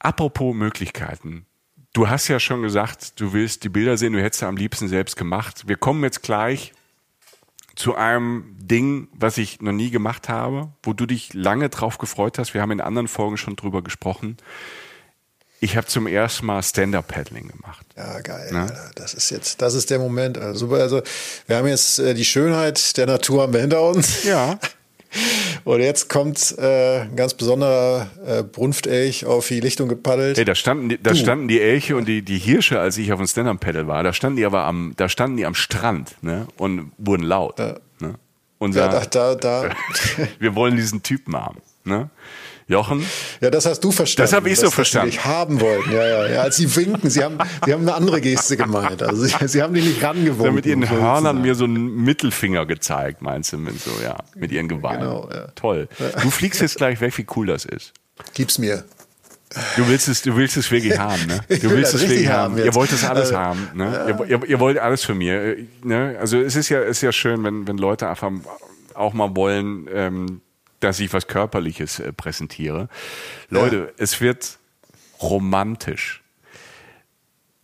Apropos Möglichkeiten. Du hast ja schon gesagt, du willst die Bilder sehen, du hättest sie am liebsten selbst gemacht. Wir kommen jetzt gleich zu einem Ding, was ich noch nie gemacht habe, wo du dich lange drauf gefreut hast. Wir haben in anderen Folgen schon drüber gesprochen. Ich habe zum ersten Mal Stand-Up-Paddling gemacht. Ja, geil. Na? Das ist jetzt, das ist der Moment. Also, super. Also, wir haben jetzt äh, die Schönheit der Natur haben wir hinter uns. Ja. (laughs) Und jetzt kommt äh, ein ganz besonderer äh, Brunftelch auf die Lichtung gepaddelt. Hey, da standen, da standen die Elche und die, die Hirsche, als ich auf dem Stand-Up-Pedal war, da standen die aber am, da standen die am Strand ne, und wurden laut. Ja. Ne? Und ja, da, da, da. (laughs) wir wollen diesen Typen haben. Ne? Jochen? Ja, das hast du verstanden. Das habe ich so verstanden. Sie haben wollten, ja, ja, ja. Als sie winken, sie haben, sie haben eine andere Geste gemeint. Also sie, sie haben die nicht rangewunken. Ja, mit ihren Hörnern mir so einen Mittelfinger gezeigt, meinst du, mit so, ja, mit ihren Geweinen. Genau, ja. Toll. Du fliegst jetzt gleich weg, wie cool das ist. Gib's mir. Du willst es, du willst es wirklich (laughs) haben, ne? Du willst es wirklich haben. Ihr wollt es alles also, haben, ne? Ja. Ihr, ihr, ihr, wollt alles für mir, ne? Also es ist ja, es ist ja schön, wenn, wenn Leute einfach auch mal wollen, ähm, dass ich was Körperliches äh, präsentiere. Leute, ja. es wird romantisch.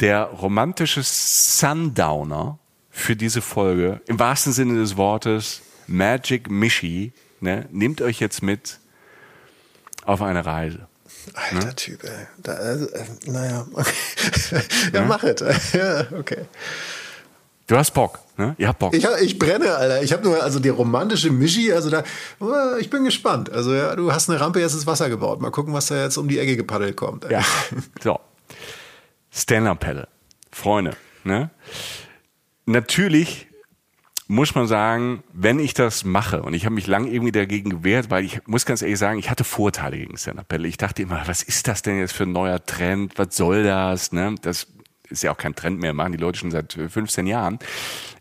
Der romantische Sundowner für diese Folge, im wahrsten Sinne des Wortes, Magic Mishi, ne, nimmt euch jetzt mit auf eine Reise. Alter ne? Typ, ey. Da, also, äh, naja, okay. (laughs) ja, ja, mach es. (laughs) ja, okay. Du hast Bock, ne? Ihr habt Bock. Ich, ich brenne, Alter. Ich habe nur, also die romantische Mischi, also da, oh, ich bin gespannt. Also ja, du hast eine Rampe, jetzt ins Wasser gebaut. Mal gucken, was da jetzt um die Ecke gepaddelt kommt. Ja, (laughs) so. Stand-Up-Paddle. Freunde, ne? Natürlich muss man sagen, wenn ich das mache, und ich habe mich lang irgendwie dagegen gewehrt, weil ich muss ganz ehrlich sagen, ich hatte Vorteile gegen Stand-Up-Paddle. Ich dachte immer, was ist das denn jetzt für ein neuer Trend? Was soll das? Ne? Das ist ja auch kein Trend mehr, machen die Leute schon seit 15 Jahren.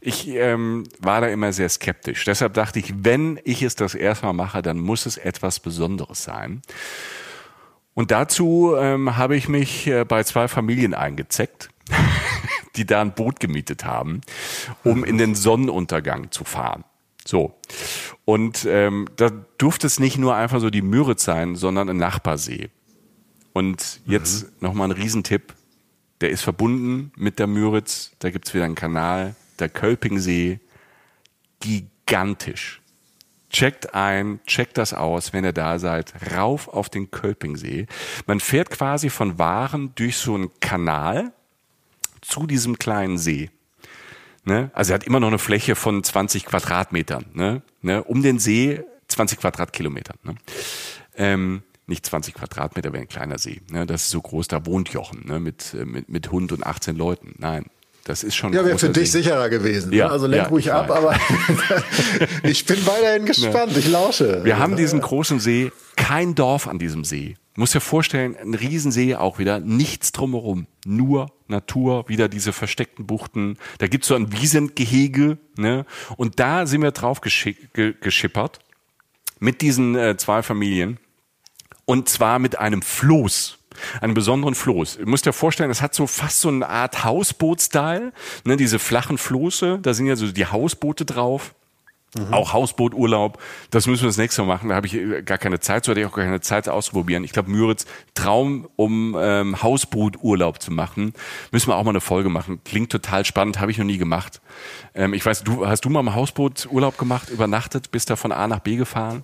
Ich ähm, war da immer sehr skeptisch. Deshalb dachte ich, wenn ich es das erste Mal mache, dann muss es etwas Besonderes sein. Und dazu ähm, habe ich mich äh, bei zwei Familien eingezeckt, (laughs) die da ein Boot gemietet haben, um in den Sonnenuntergang zu fahren. So. Und ähm, da durfte es nicht nur einfach so die Müritz sein, sondern ein Nachbarsee. Und jetzt mhm. nochmal ein Riesentipp. Der ist verbunden mit der Müritz. Da gibt's wieder einen Kanal. Der Kölpingsee. Gigantisch. Checkt ein, checkt das aus, wenn ihr da seid. Rauf auf den Kölpingsee. Man fährt quasi von Waren durch so einen Kanal zu diesem kleinen See. Ne? Also er hat immer noch eine Fläche von 20 Quadratmetern. Ne? Ne? Um den See 20 Quadratkilometer. Ne? Ähm, nicht 20 Quadratmeter wäre ein kleiner See. Ne? Das ist so groß, da wohnt Jochen ne? mit, äh, mit, mit Hund und 18 Leuten. Nein, das ist schon. Ja, wäre für dich See. sicherer gewesen. Ne? Ja, also lenk ja, ruhig ab, aber (laughs) ich bin weiterhin gespannt. Ja. Ich lausche. Wir haben diesen großen See, kein Dorf an diesem See. Du musst dir vorstellen, ein Riesensee auch wieder, nichts drumherum, nur Natur, wieder diese versteckten Buchten. Da gibt's so ein Wiesentgehege, ne? Und da sind wir drauf geschippert mit diesen äh, zwei Familien und zwar mit einem Floß einen besonderen Floß. Du musst dir vorstellen, es hat so fast so eine Art Hausboot-Style, ne, diese flachen Floße, da sind ja so die Hausboote drauf. Mhm. Auch Hausbooturlaub, das müssen wir das nächste Mal machen. Da habe ich äh, gar keine Zeit, so hatte ich auch gar keine Zeit auszuprobieren. Ich glaube, Müritz, Traum, um ähm, Hausbooturlaub zu machen. Müssen wir auch mal eine Folge machen. Klingt total spannend, habe ich noch nie gemacht. Ähm, ich weiß, du hast du mal im Hausbooturlaub gemacht, übernachtet, bist da von A nach B gefahren?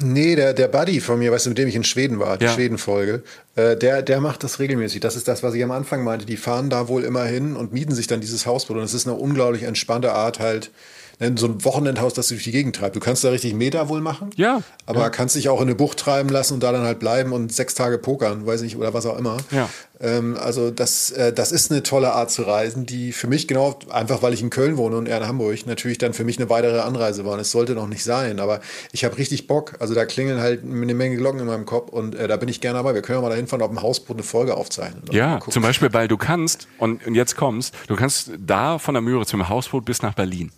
Nee, der, der Buddy von mir, weißt du, mit dem ich in Schweden war, die ja. Schweden-Folge, äh, der, der macht das regelmäßig. Das ist das, was ich am Anfang meinte. Die fahren da wohl immer hin und mieten sich dann dieses Hausboot. Und es ist eine unglaublich entspannte Art, halt so ein Wochenendhaus, das du durch die Gegend treibst. Du kannst da richtig Meter wohl machen. Ja. Aber ja. kannst dich auch in eine Bucht treiben lassen und da dann halt bleiben und sechs Tage pokern, weiß ich, oder was auch immer. Ja. Ähm, also das, äh, das ist eine tolle Art zu reisen, die für mich genau, einfach weil ich in Köln wohne und er in Hamburg, natürlich dann für mich eine weitere Anreise war. Und es sollte noch nicht sein, aber ich habe richtig Bock. Also da klingeln halt eine Menge Glocken in meinem Kopf und äh, da bin ich gerne dabei. Wir können ja mal dahin fahren, auf dem Hausboot eine Folge aufzeichnen. Ja, zum Beispiel, weil du kannst, und, und jetzt kommst, du kannst da von der Mühre zum Hausboot bis nach Berlin.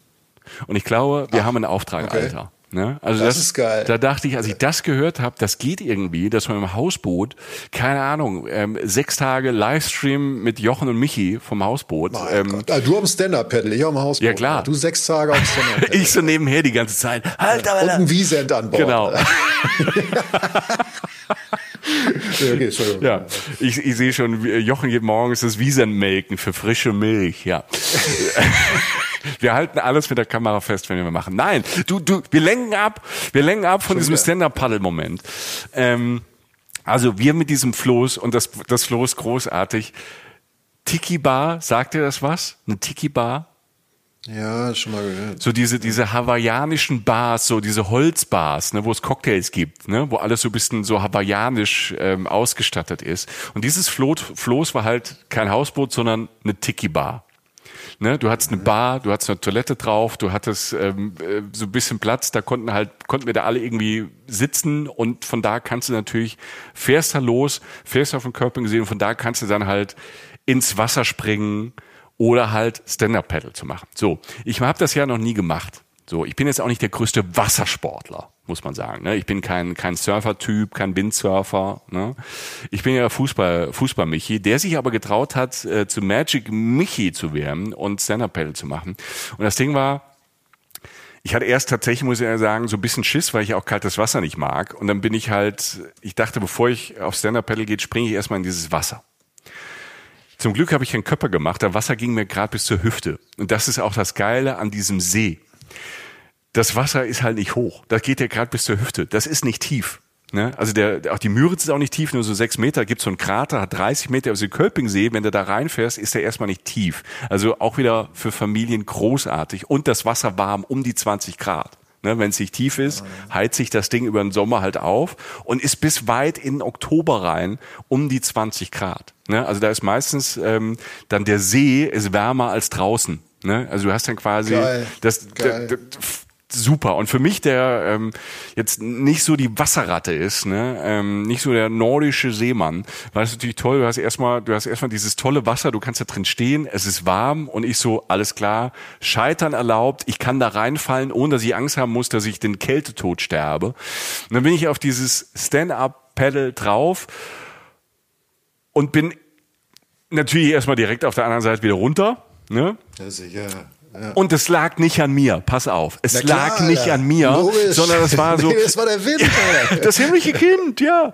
Und ich glaube, wir Ach, haben einen Auftrag, okay. Alter. Ne? Also das, das, ist geil. Da dachte ich, als ich das gehört habe, das geht irgendwie, dass man im Hausboot, keine Ahnung, ähm, sechs Tage Livestream mit Jochen und Michi vom Hausboot. Ähm, ah, du am Stand-Up-Pedal, ich am Hausboot. Ja klar. Du sechs Tage am Stand-Up-Pedal. (laughs) ich so nebenher die ganze Zeit. Halt, ja, und ein Wiesent an Bord. Genau. (laughs) (laughs) (laughs) okay, ja, ich, ich sehe schon, Jochen geht morgens das Wiesent melken für frische Milch, ja. (laughs) Wir halten alles mit der Kamera fest, wenn wir machen. Nein, du, du, wir lenken ab, wir lenken ab von diesem Stand-Up-Paddle-Moment. Ähm, also wir mit diesem Floß und das, das Floß großartig. Tiki Bar, sagt dir das was? Eine Tiki Bar? Ja, schon mal gehört. So diese, diese hawaiianischen Bars, so diese Holzbars, ne, wo es Cocktails gibt, ne, wo alles so ein bisschen so hawaiianisch ähm, ausgestattet ist. Und dieses Floß, Floß war halt kein Hausboot, sondern eine Tiki-Bar. Ne? Du hattest eine Bar, du hattest eine Toilette drauf, du hattest ähm, äh, so ein bisschen Platz, da konnten halt, konnten wir da alle irgendwie sitzen und von da kannst du natürlich, fährst da los, fährst auf den Körper gesehen und von da kannst du dann halt ins Wasser springen oder halt Stand-Up-Paddle zu machen. So, ich habe das ja noch nie gemacht. So, ich bin jetzt auch nicht der größte Wassersportler muss man sagen. Ne? Ich bin kein, kein Surfer-Typ, kein Windsurfer. Ne? Ich bin ja Fußball, Fußball-Michi, der sich aber getraut hat, äh, zu Magic Michi zu werden und Stand-Up-Paddle zu machen. Und das Ding war, ich hatte erst tatsächlich, muss ich ja sagen, so ein bisschen Schiss, weil ich auch kaltes Wasser nicht mag. Und dann bin ich halt, ich dachte, bevor ich auf Stand-Up-Paddle geht, springe ich erstmal in dieses Wasser. Zum Glück habe ich einen Körper gemacht. Das Wasser ging mir gerade bis zur Hüfte. Und das ist auch das Geile an diesem See das Wasser ist halt nicht hoch. Das geht ja gerade bis zur Hüfte. Das ist nicht tief. Ne? Also der, auch die Müritz ist auch nicht tief, nur so sechs Meter. Gibt so einen Krater, hat 30 Meter. Also Kölpingsee, wenn du da reinfährst, ist der erstmal nicht tief. Also auch wieder für Familien großartig. Und das Wasser warm, um die 20 Grad. Ne, wenn es nicht tief ist, heizt sich das Ding über den Sommer halt auf und ist bis weit in Oktober rein um die 20 Grad. Ne? Also da ist meistens ähm, dann der See ist wärmer als draußen Ne? Also du hast dann quasi Geil. das, Geil. Super. Und für mich, der ähm, jetzt nicht so die Wasserratte ist, ne, ähm, nicht so der nordische Seemann, war das natürlich toll. Du hast erstmal, du hast erstmal dieses tolle Wasser, du kannst da drin stehen, es ist warm und ich so, alles klar, Scheitern erlaubt, ich kann da reinfallen, ohne dass ich Angst haben muss, dass ich den Kältetod sterbe. Und dann bin ich auf dieses Stand-up-Pedal drauf und bin natürlich erstmal direkt auf der anderen Seite wieder runter. Ne? Ja, sicher. Ja. Und es lag nicht an mir, pass auf. Es klar, lag nicht Alter. an mir, Logisch. sondern es war so. (laughs) Nee, das war der Wind, Alter. das himmlische Kind, ja.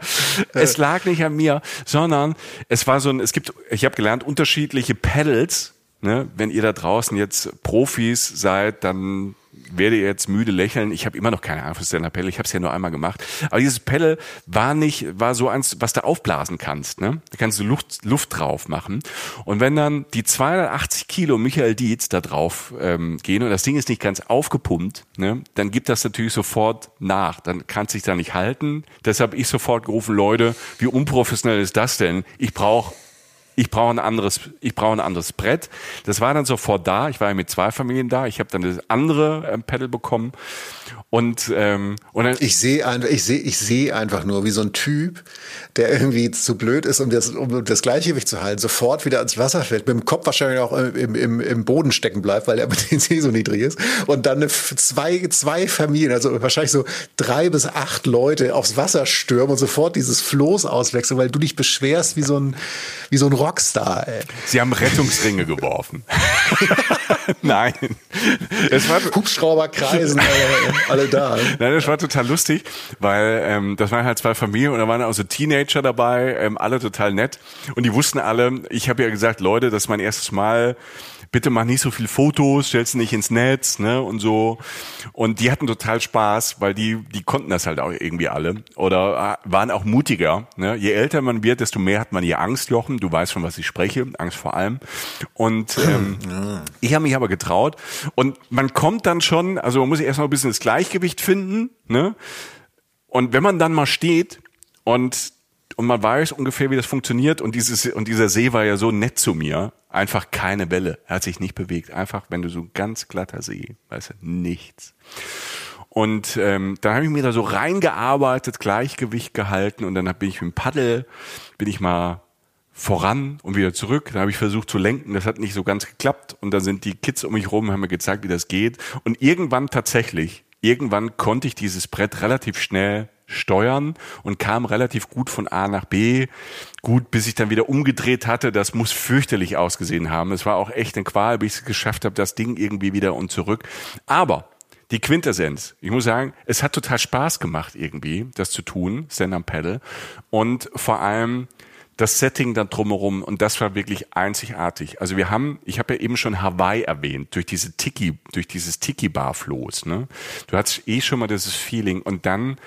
Es lag nicht an mir, sondern es war so ein, es gibt, ich habe gelernt, unterschiedliche Pedals. Ne? Wenn ihr da draußen jetzt Profis seid, dann werdet ihr jetzt müde lächeln. Ich habe immer noch keine Ahnung von Stand-Up Pedal. Ich habe es ja nur einmal gemacht. Aber dieses Pedal war nicht, war so eins, was du aufblasen kannst. Ne? Da kannst du Luft, Luft drauf machen. Und wenn dann die 280 Kilo Michael Dietz da drauf ähm, gehen und das Ding ist nicht ganz aufgepumpt, ne? dann gibt das natürlich sofort nach. Dann kann es sich da nicht halten. Deshalb ich sofort gerufen, Leute, wie unprofessionell ist das denn? Ich brauche ich brauche ein anderes, ich brauche ein anderes Brett. Das war dann sofort da. Ich war ja mit zwei Familien da. Ich habe dann das andere ähm, Pedal bekommen und ähm, und dann, Ich sehe einfach, ich sehe, ich sehe einfach nur, wie so ein Typ, der irgendwie zu blöd ist, um das, um das Gleichgewicht zu halten, sofort wieder ans Wasser fällt, mit dem Kopf wahrscheinlich auch im, im, im Boden stecken bleibt, weil der See so niedrig ist. Und dann eine, zwei, zwei Familien, also wahrscheinlich so drei bis acht Leute aufs Wasser stürmen und sofort dieses Floß auswechseln, weil du dich beschwerst wie so ein, wie so ein Rockstar, ey. sie haben Rettungsringe geworfen. (laughs) Nein, es war Hubschrauber kreisen, (laughs) alle, alle da. (laughs) Nein, das war total lustig, weil ähm, das waren halt zwei Familien und da waren auch so Teenager dabei, ähm, alle total nett. Und die wussten alle, ich habe ja gesagt, Leute, das ist mein erstes Mal, bitte mach nicht so viel Fotos, stell's nicht ins Netz, ne, und so. Und die hatten total Spaß, weil die, die konnten das halt auch irgendwie alle. Oder äh, waren auch mutiger. Ne? Je älter man wird, desto mehr hat man hier Angst, Jochen. Du weißt, von was ich spreche, Angst vor allem. Und ähm, ich habe mich aber getraut. Und man kommt dann schon, also man muss erstmal ein bisschen das Gleichgewicht finden, ne? Und wenn man dann mal steht und und man weiß ungefähr, wie das funktioniert und dieses und dieser See war ja so nett zu mir, einfach keine Welle, er hat sich nicht bewegt, einfach wenn du so ganz glatter See, weißt du, nichts. Und ähm, dann habe ich mir da so reingearbeitet, Gleichgewicht gehalten und dann bin ich mit dem Paddel, bin ich mal voran und wieder zurück. Dann habe ich versucht zu lenken, das hat nicht so ganz geklappt. Und dann sind die Kids um mich rum, haben mir gezeigt, wie das geht. Und irgendwann tatsächlich, irgendwann konnte ich dieses Brett relativ schnell steuern und kam relativ gut von A nach B. Gut, bis ich dann wieder umgedreht hatte, das muss fürchterlich ausgesehen haben. Es war auch echt eine Qual, bis ich es geschafft habe, das Ding irgendwie wieder und zurück. Aber die Quintessenz. Ich muss sagen, es hat total Spaß gemacht irgendwie, das zu tun, Stand-Up Paddle. Und vor allem das Setting dann drumherum und das war wirklich einzigartig. Also wir haben, ich habe ja eben schon Hawaii erwähnt, durch diese Tiki, durch dieses Tiki-Bar-Floß, ne? Du hattest eh schon mal dieses Feeling und dann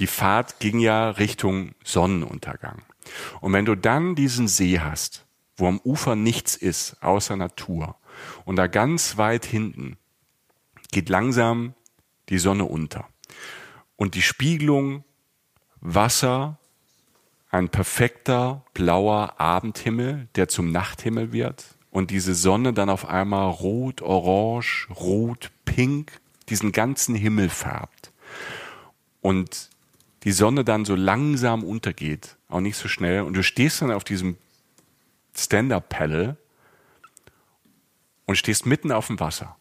die Fahrt ging ja Richtung Sonnenuntergang. Und wenn du dann diesen See hast, wo am Ufer nichts ist, außer Natur, und da ganz weit hinten geht langsam die Sonne unter. Und die Spiegelung Wasser, ein perfekter blauer Abendhimmel, der zum Nachthimmel wird. Und diese Sonne dann auf einmal rot, orange, rot, pink, diesen ganzen Himmel färbt. Und die Sonne dann so langsam untergeht, auch nicht so schnell. Und du stehst dann auf diesem Stand-Up-Paddle und stehst mitten auf dem Wasser.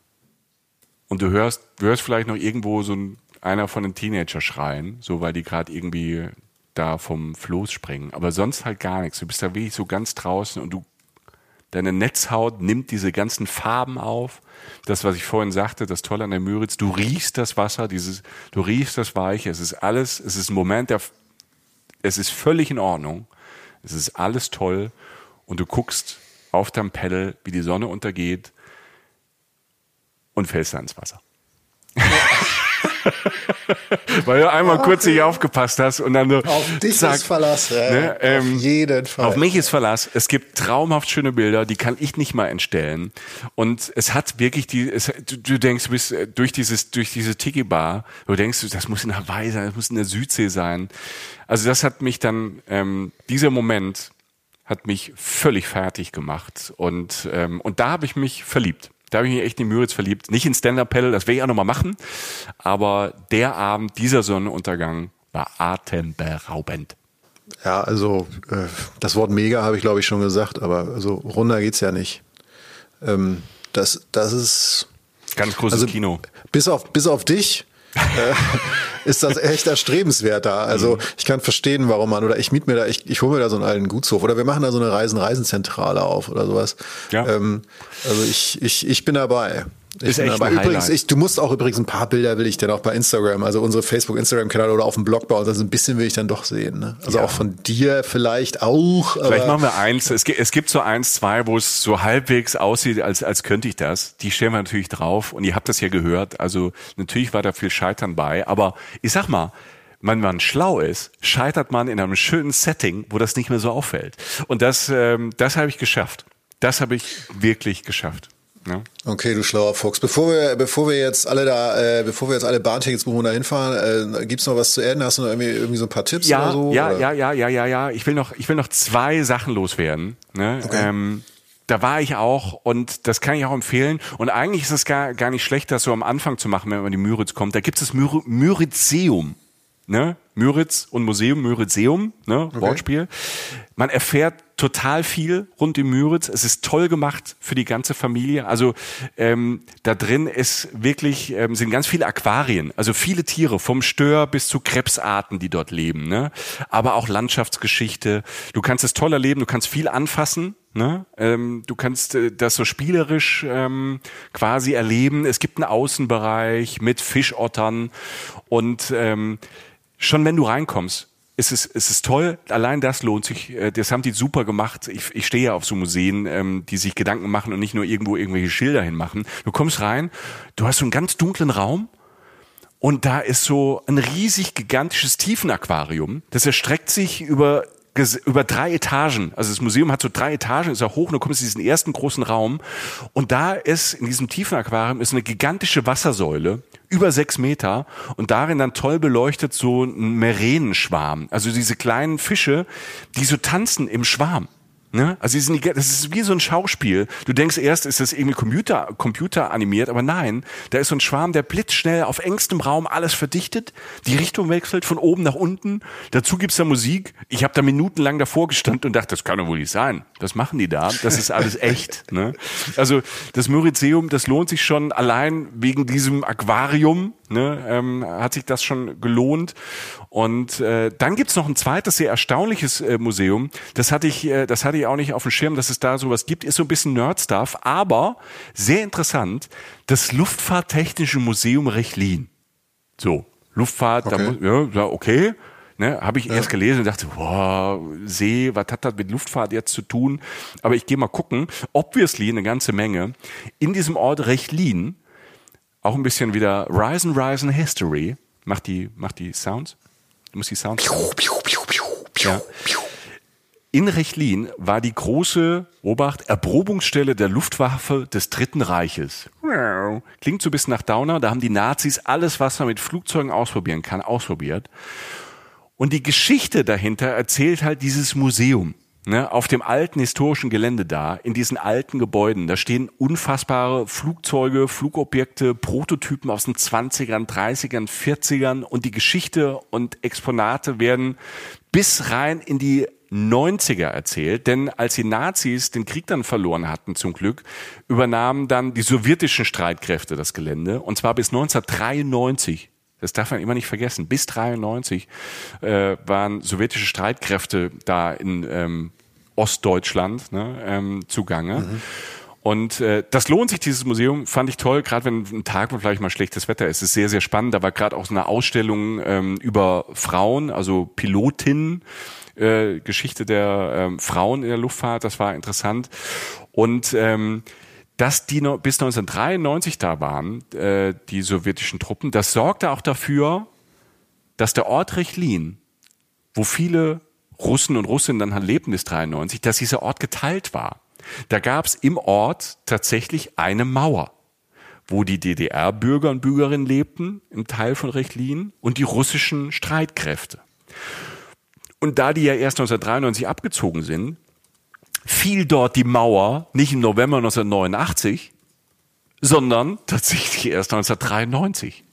Und du hörst, du hörst vielleicht noch irgendwo so ein, einer von den Teenager schreien, so weil die gerade irgendwie da vom Floß springen. Aber sonst halt gar nichts. Du bist da wirklich so ganz draußen und du, deine Netzhaut nimmt diese ganzen Farben auf. Das, was ich vorhin sagte, das Tolle an der Müritz, du riechst das Wasser, dieses, du riechst das Weiche. Es ist alles, es ist ein Moment, der, es ist völlig in Ordnung. Es ist alles toll. Und du guckst auf deinem Pedal, wie die Sonne untergeht und fällst ins Wasser. (laughs) Weil du einmal kurz nicht aufgepasst hast und dann so. Auf dich zack, ist Verlass. Ja, ne, ähm, auf jeden Fall. Auf mich ist Verlass. Es gibt traumhaft schöne Bilder, die kann ich nicht mal entstellen. Und es hat wirklich die, es, du, du denkst, du bist äh, durch dieses, durch diese Tiki-Bar, du denkst, das muss in Hawaii sein, das muss in der Südsee sein. Also das hat mich dann, ähm, dieser Moment hat mich völlig fertig gemacht. Und, ähm, und da habe ich mich verliebt. Da habe ich mich echt in Müritz verliebt. Nicht in Stand-Up-Paddle, das werde ich auch nochmal machen. Aber der Abend, dieser Sonnenuntergang war atemberaubend. Ja, also äh, das Wort mega habe ich glaube ich schon gesagt, aber also runter geht's ja nicht. Ähm, das, das ist ganz großes also, Kino. Bis auf, bis auf dich ist das echt erstrebenswert da. Also mhm. ich kann verstehen, warum man, oder ich miet mir da, ich, ich hole mir da so einen alten Gutshof oder wir machen da so eine Reisen-Reisenzentrale auf oder sowas. Ja. Ähm, also ich, ich, ich bin dabei. Ich ist echt aber übrigens, ich, du musst auch übrigens ein paar Bilder will ich dann auch bei Instagram, also unsere Facebook, Instagram-Kanal oder auf dem Blog bauen. Also ein bisschen will ich dann doch sehen. Ne? Also ja. auch von dir vielleicht auch. Vielleicht machen wir eins. Es gibt, es gibt so eins, zwei, wo es so halbwegs aussieht, als, als könnte ich das. Die stellen wir natürlich drauf und ihr habt das ja gehört. Also natürlich war da viel Scheitern bei. Aber ich sag mal, wenn man schlau ist, scheitert man in einem schönen Setting, wo das nicht mehr so auffällt. Und das, ähm, das habe ich geschafft. Das habe ich wirklich geschafft. Ja. Okay, du schlauer Fuchs. Bevor wir, bevor wir jetzt alle da, äh, bevor wir jetzt alle Bahntickets buchen und da hinfahren, äh, gibt's noch was zu erden? Hast du noch irgendwie, irgendwie so ein paar Tipps ja, oder so? Ja, oder? ja, ja, ja, ja, ja. Ich will noch, ich will noch zwei Sachen loswerden. Ne? Okay. Ähm, da war ich auch und das kann ich auch empfehlen. Und eigentlich ist es gar, gar nicht schlecht, das so am Anfang zu machen, wenn man in die Müritz kommt. Da gibt es das Myritzeum. Ne? Müritz und Museum, Müritzeum, ne? Okay. Wortspiel. Man erfährt total viel rund um Müritz. Es ist toll gemacht für die ganze Familie. Also ähm, da drin ist wirklich ähm, sind ganz viele Aquarien, also viele Tiere vom Stör bis zu Krebsarten, die dort leben. Ne? Aber auch Landschaftsgeschichte. Du kannst es toll erleben. Du kannst viel anfassen. Ne? Ähm, du kannst äh, das so spielerisch ähm, quasi erleben. Es gibt einen Außenbereich mit Fischottern und ähm, schon wenn du reinkommst, ist es, ist es toll. Allein das lohnt sich. Äh, das haben die super gemacht. Ich, ich stehe ja auf so Museen, ähm, die sich Gedanken machen und nicht nur irgendwo irgendwelche Schilder hinmachen. Du kommst rein, du hast so einen ganz dunklen Raum und da ist so ein riesig gigantisches Tiefenaquarium. Das erstreckt sich über über drei Etagen. Also das Museum hat so drei Etagen, ist auch hoch und du kommst in diesen ersten großen Raum und da ist in diesem tiefen Aquarium ist eine gigantische Wassersäule über sechs Meter und darin dann toll beleuchtet so ein Merenenschwarm. Also diese kleinen Fische, die so tanzen im Schwarm. Ne? Also die, das ist wie so ein Schauspiel. Du denkst erst, ist das irgendwie Computer, Computer animiert, aber nein, da ist so ein Schwarm, der blitzschnell auf engstem Raum alles verdichtet, die Richtung wechselt von oben nach unten. Dazu gibt's da Musik. Ich habe da minutenlang davor gestanden und dachte, das kann doch wohl nicht sein. Was machen die da? Das ist alles (laughs) echt. Ne? Also das Myrizeum, das lohnt sich schon allein wegen diesem Aquarium. Ne, ähm, hat sich das schon gelohnt. Und äh, dann gibt's noch ein zweites sehr erstaunliches äh, Museum. Das hatte ich, äh, das hatte ich auch nicht auf dem Schirm, dass es da sowas gibt. Ist so ein bisschen Nerd-Stuff, aber sehr interessant. Das Luftfahrttechnische Museum Rechlin. So, Luftfahrt, okay. da muss, ja, okay. Ne, habe ich ja. erst gelesen und dachte, wow, See, was hat das mit Luftfahrt jetzt zu tun? Aber ich gehe mal gucken. Obviously eine ganze Menge. In diesem Ort Rechlin, auch ein bisschen wieder Rise and Rise in History, macht die, macht die Sounds. Du musst die Sounds. Ja. In Rechlin war die große, Obacht, Erprobungsstelle der Luftwaffe des Dritten Reiches. Klingt so ein bisschen nach Downer, da haben die Nazis alles, was man mit Flugzeugen ausprobieren kann, ausprobiert. Und die Geschichte dahinter erzählt halt dieses Museum ne, auf dem alten historischen Gelände da, in diesen alten Gebäuden, da stehen unfassbare Flugzeuge, Flugobjekte, Prototypen aus den 20ern, 30ern, 40ern und die Geschichte und Exponate werden bis rein in die 90er erzählt, denn als die Nazis den Krieg dann verloren hatten, zum Glück, übernahmen dann die sowjetischen Streitkräfte das Gelände und zwar bis 1993. Das darf man immer nicht vergessen. Bis 93 äh, waren sowjetische Streitkräfte da in ähm, Ostdeutschland ne, ähm, zugange. Mhm. Und äh, das lohnt sich, dieses Museum, fand ich toll, gerade wenn ein Tag, wo vielleicht mal schlechtes Wetter ist. Es ist sehr, sehr spannend. Da war gerade auch so eine Ausstellung ähm, über Frauen, also Pilotinnen, äh, Geschichte der ähm, Frauen in der Luftfahrt, das war interessant. Und ähm, dass die noch bis 1993 da waren, äh, die sowjetischen Truppen, das sorgte auch dafür, dass der Ort Rechlin, wo viele Russen und Russinnen dann lebten bis 93, dass dieser Ort geteilt war. Da gab es im Ort tatsächlich eine Mauer, wo die DDR-Bürger und Bürgerinnen lebten, im Teil von Rechlin, und die russischen Streitkräfte. Und da die ja erst 1993 abgezogen sind, fiel dort die Mauer nicht im November 1989, sondern tatsächlich erst 1993.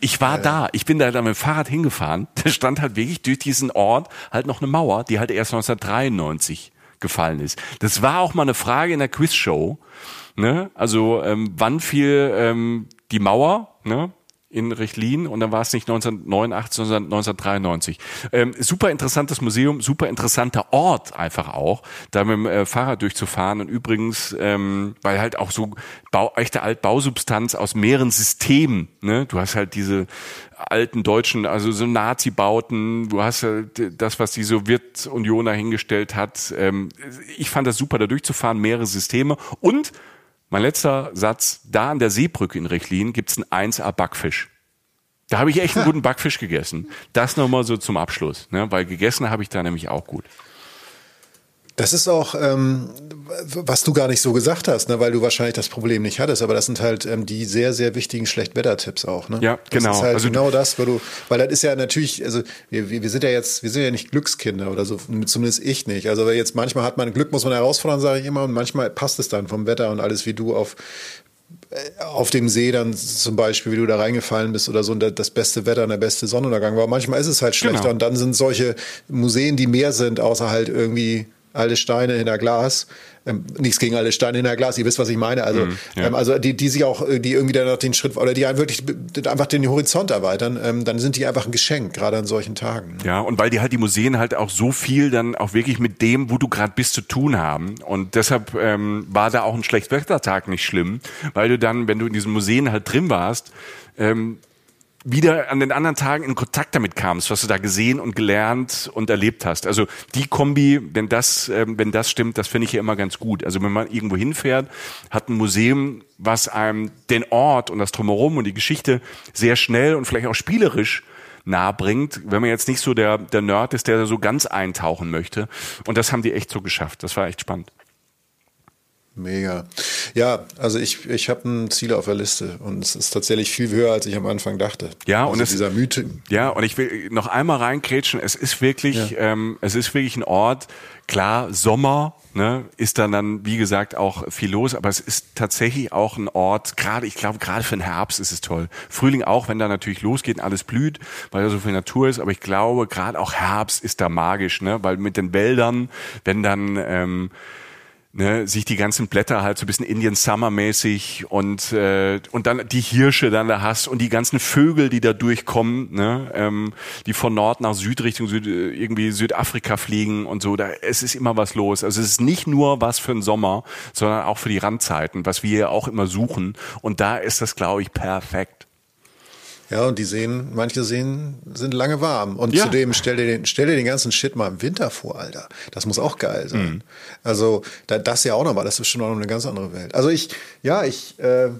Ich war da, ich bin da dann mit dem Fahrrad hingefahren, (laughs) da stand halt wirklich durch diesen Ort halt noch eine Mauer, die halt erst 1993 gefallen ist. Das war auch mal eine Frage in der Quizshow, ne? Also ähm, wann fiel ähm, die Mauer, ne? In Rechlin und dann war es nicht 1989, sondern 1993. Ähm, super interessantes Museum, super interessanter Ort einfach auch, da mit dem äh, Fahrrad durchzufahren und übrigens, ähm, weil halt auch so Bau, echte Altbausubstanz aus mehreren Systemen, ne? Du hast halt diese alten deutschen, also so Nazi-Bauten, du hast halt das, was die Sowjetunion dahingestellt hat. Ähm, ich fand das super, da durchzufahren, mehrere Systeme und mein letzter Satz, da an der Seebrücke in Rechlin gibt's einen 1A Backfisch. Da habe ich echt einen guten (laughs) Backfisch gegessen. Das nochmal so zum Abschluss, ne? weil gegessen habe ich da nämlich auch gut. Das ist auch, ähm, was du gar nicht so gesagt hast, ne, weil du wahrscheinlich das Problem nicht hattest, aber das sind halt ähm, die sehr, sehr wichtigen Schlechtwettertipps auch. Ne? Ja, genau. Das ist halt also genau das, weil du, weil das ist ja natürlich, also wir, wir sind ja jetzt, wir sind ja nicht Glückskinder oder so, zumindest ich nicht. Also jetzt manchmal hat man Glück, muss man herausfordern, sage ich immer, und manchmal passt es dann vom Wetter und alles, wie du auf äh, auf dem See dann zum Beispiel, wie du da reingefallen bist oder so, und das beste Wetter und der beste Sonnenuntergang war. Manchmal ist es halt schlechter genau. und dann sind solche Museen, die mehr sind, außer halt irgendwie alte Steine hinter Glas. Ähm, nichts gegen alle Steine hinter Glas, ihr wisst, was ich meine. Also, mm, ja. ähm, also die, die sich auch, die irgendwie dann noch den Schritt oder die wirklich einfach den Horizont erweitern, ähm, dann sind die einfach ein Geschenk, gerade an solchen Tagen. Ja, und weil die halt die Museen halt auch so viel dann auch wirklich mit dem, wo du gerade bist, zu tun haben. Und deshalb ähm, war da auch ein Schlechtwettertag nicht schlimm, weil du dann, wenn du in diesen Museen halt drin warst, ähm, wieder an den anderen Tagen in Kontakt damit kamst, was du da gesehen und gelernt und erlebt hast. Also die Kombi, wenn das, äh, wenn das stimmt, das finde ich ja immer ganz gut. Also wenn man irgendwo hinfährt, hat ein Museum, was einem den Ort und das Drumherum und die Geschichte sehr schnell und vielleicht auch spielerisch nahe bringt, wenn man jetzt nicht so der, der Nerd ist, der da so ganz eintauchen möchte. Und das haben die echt so geschafft. Das war echt spannend. Mega. Ja, also ich, ich habe ein Ziel auf der Liste und es ist tatsächlich viel höher, als ich am Anfang dachte. Ja, also und es, dieser Mythe. Ja, und ich will noch einmal reinkrätschen. Es ist wirklich, ja. ähm, es ist wirklich ein Ort. Klar, Sommer ne, ist dann dann wie gesagt auch viel los, aber es ist tatsächlich auch ein Ort. Gerade, ich glaube, gerade für den Herbst ist es toll. Frühling auch, wenn da natürlich losgeht und alles blüht, weil da so viel Natur ist. Aber ich glaube, gerade auch Herbst ist da magisch, ne, weil mit den Wäldern, wenn dann ähm, ne, sich die ganzen Blätter halt so ein bisschen Indian Summer mäßig und äh, und dann die Hirsche dann da hast und die ganzen Vögel, die da durchkommen, ne, ähm, die von Nord nach Süd Richtung Süd, irgendwie Südafrika fliegen und so. Da es ist immer was los. Also es ist nicht nur was für den Sommer, sondern auch für die Randzeiten, was wir ja auch immer suchen. Und da ist das, glaube ich, perfekt. Ja, und die Seen, manche Seen sind lange warm. Und ja. zudem stell dir, den, stell dir den ganzen Shit mal im Winter vor, Alter. Das muss auch geil sein. Mhm. Also, da, das ja auch nochmal, das ist schon noch eine ganz andere Welt. Also ich, ja, ich, äh,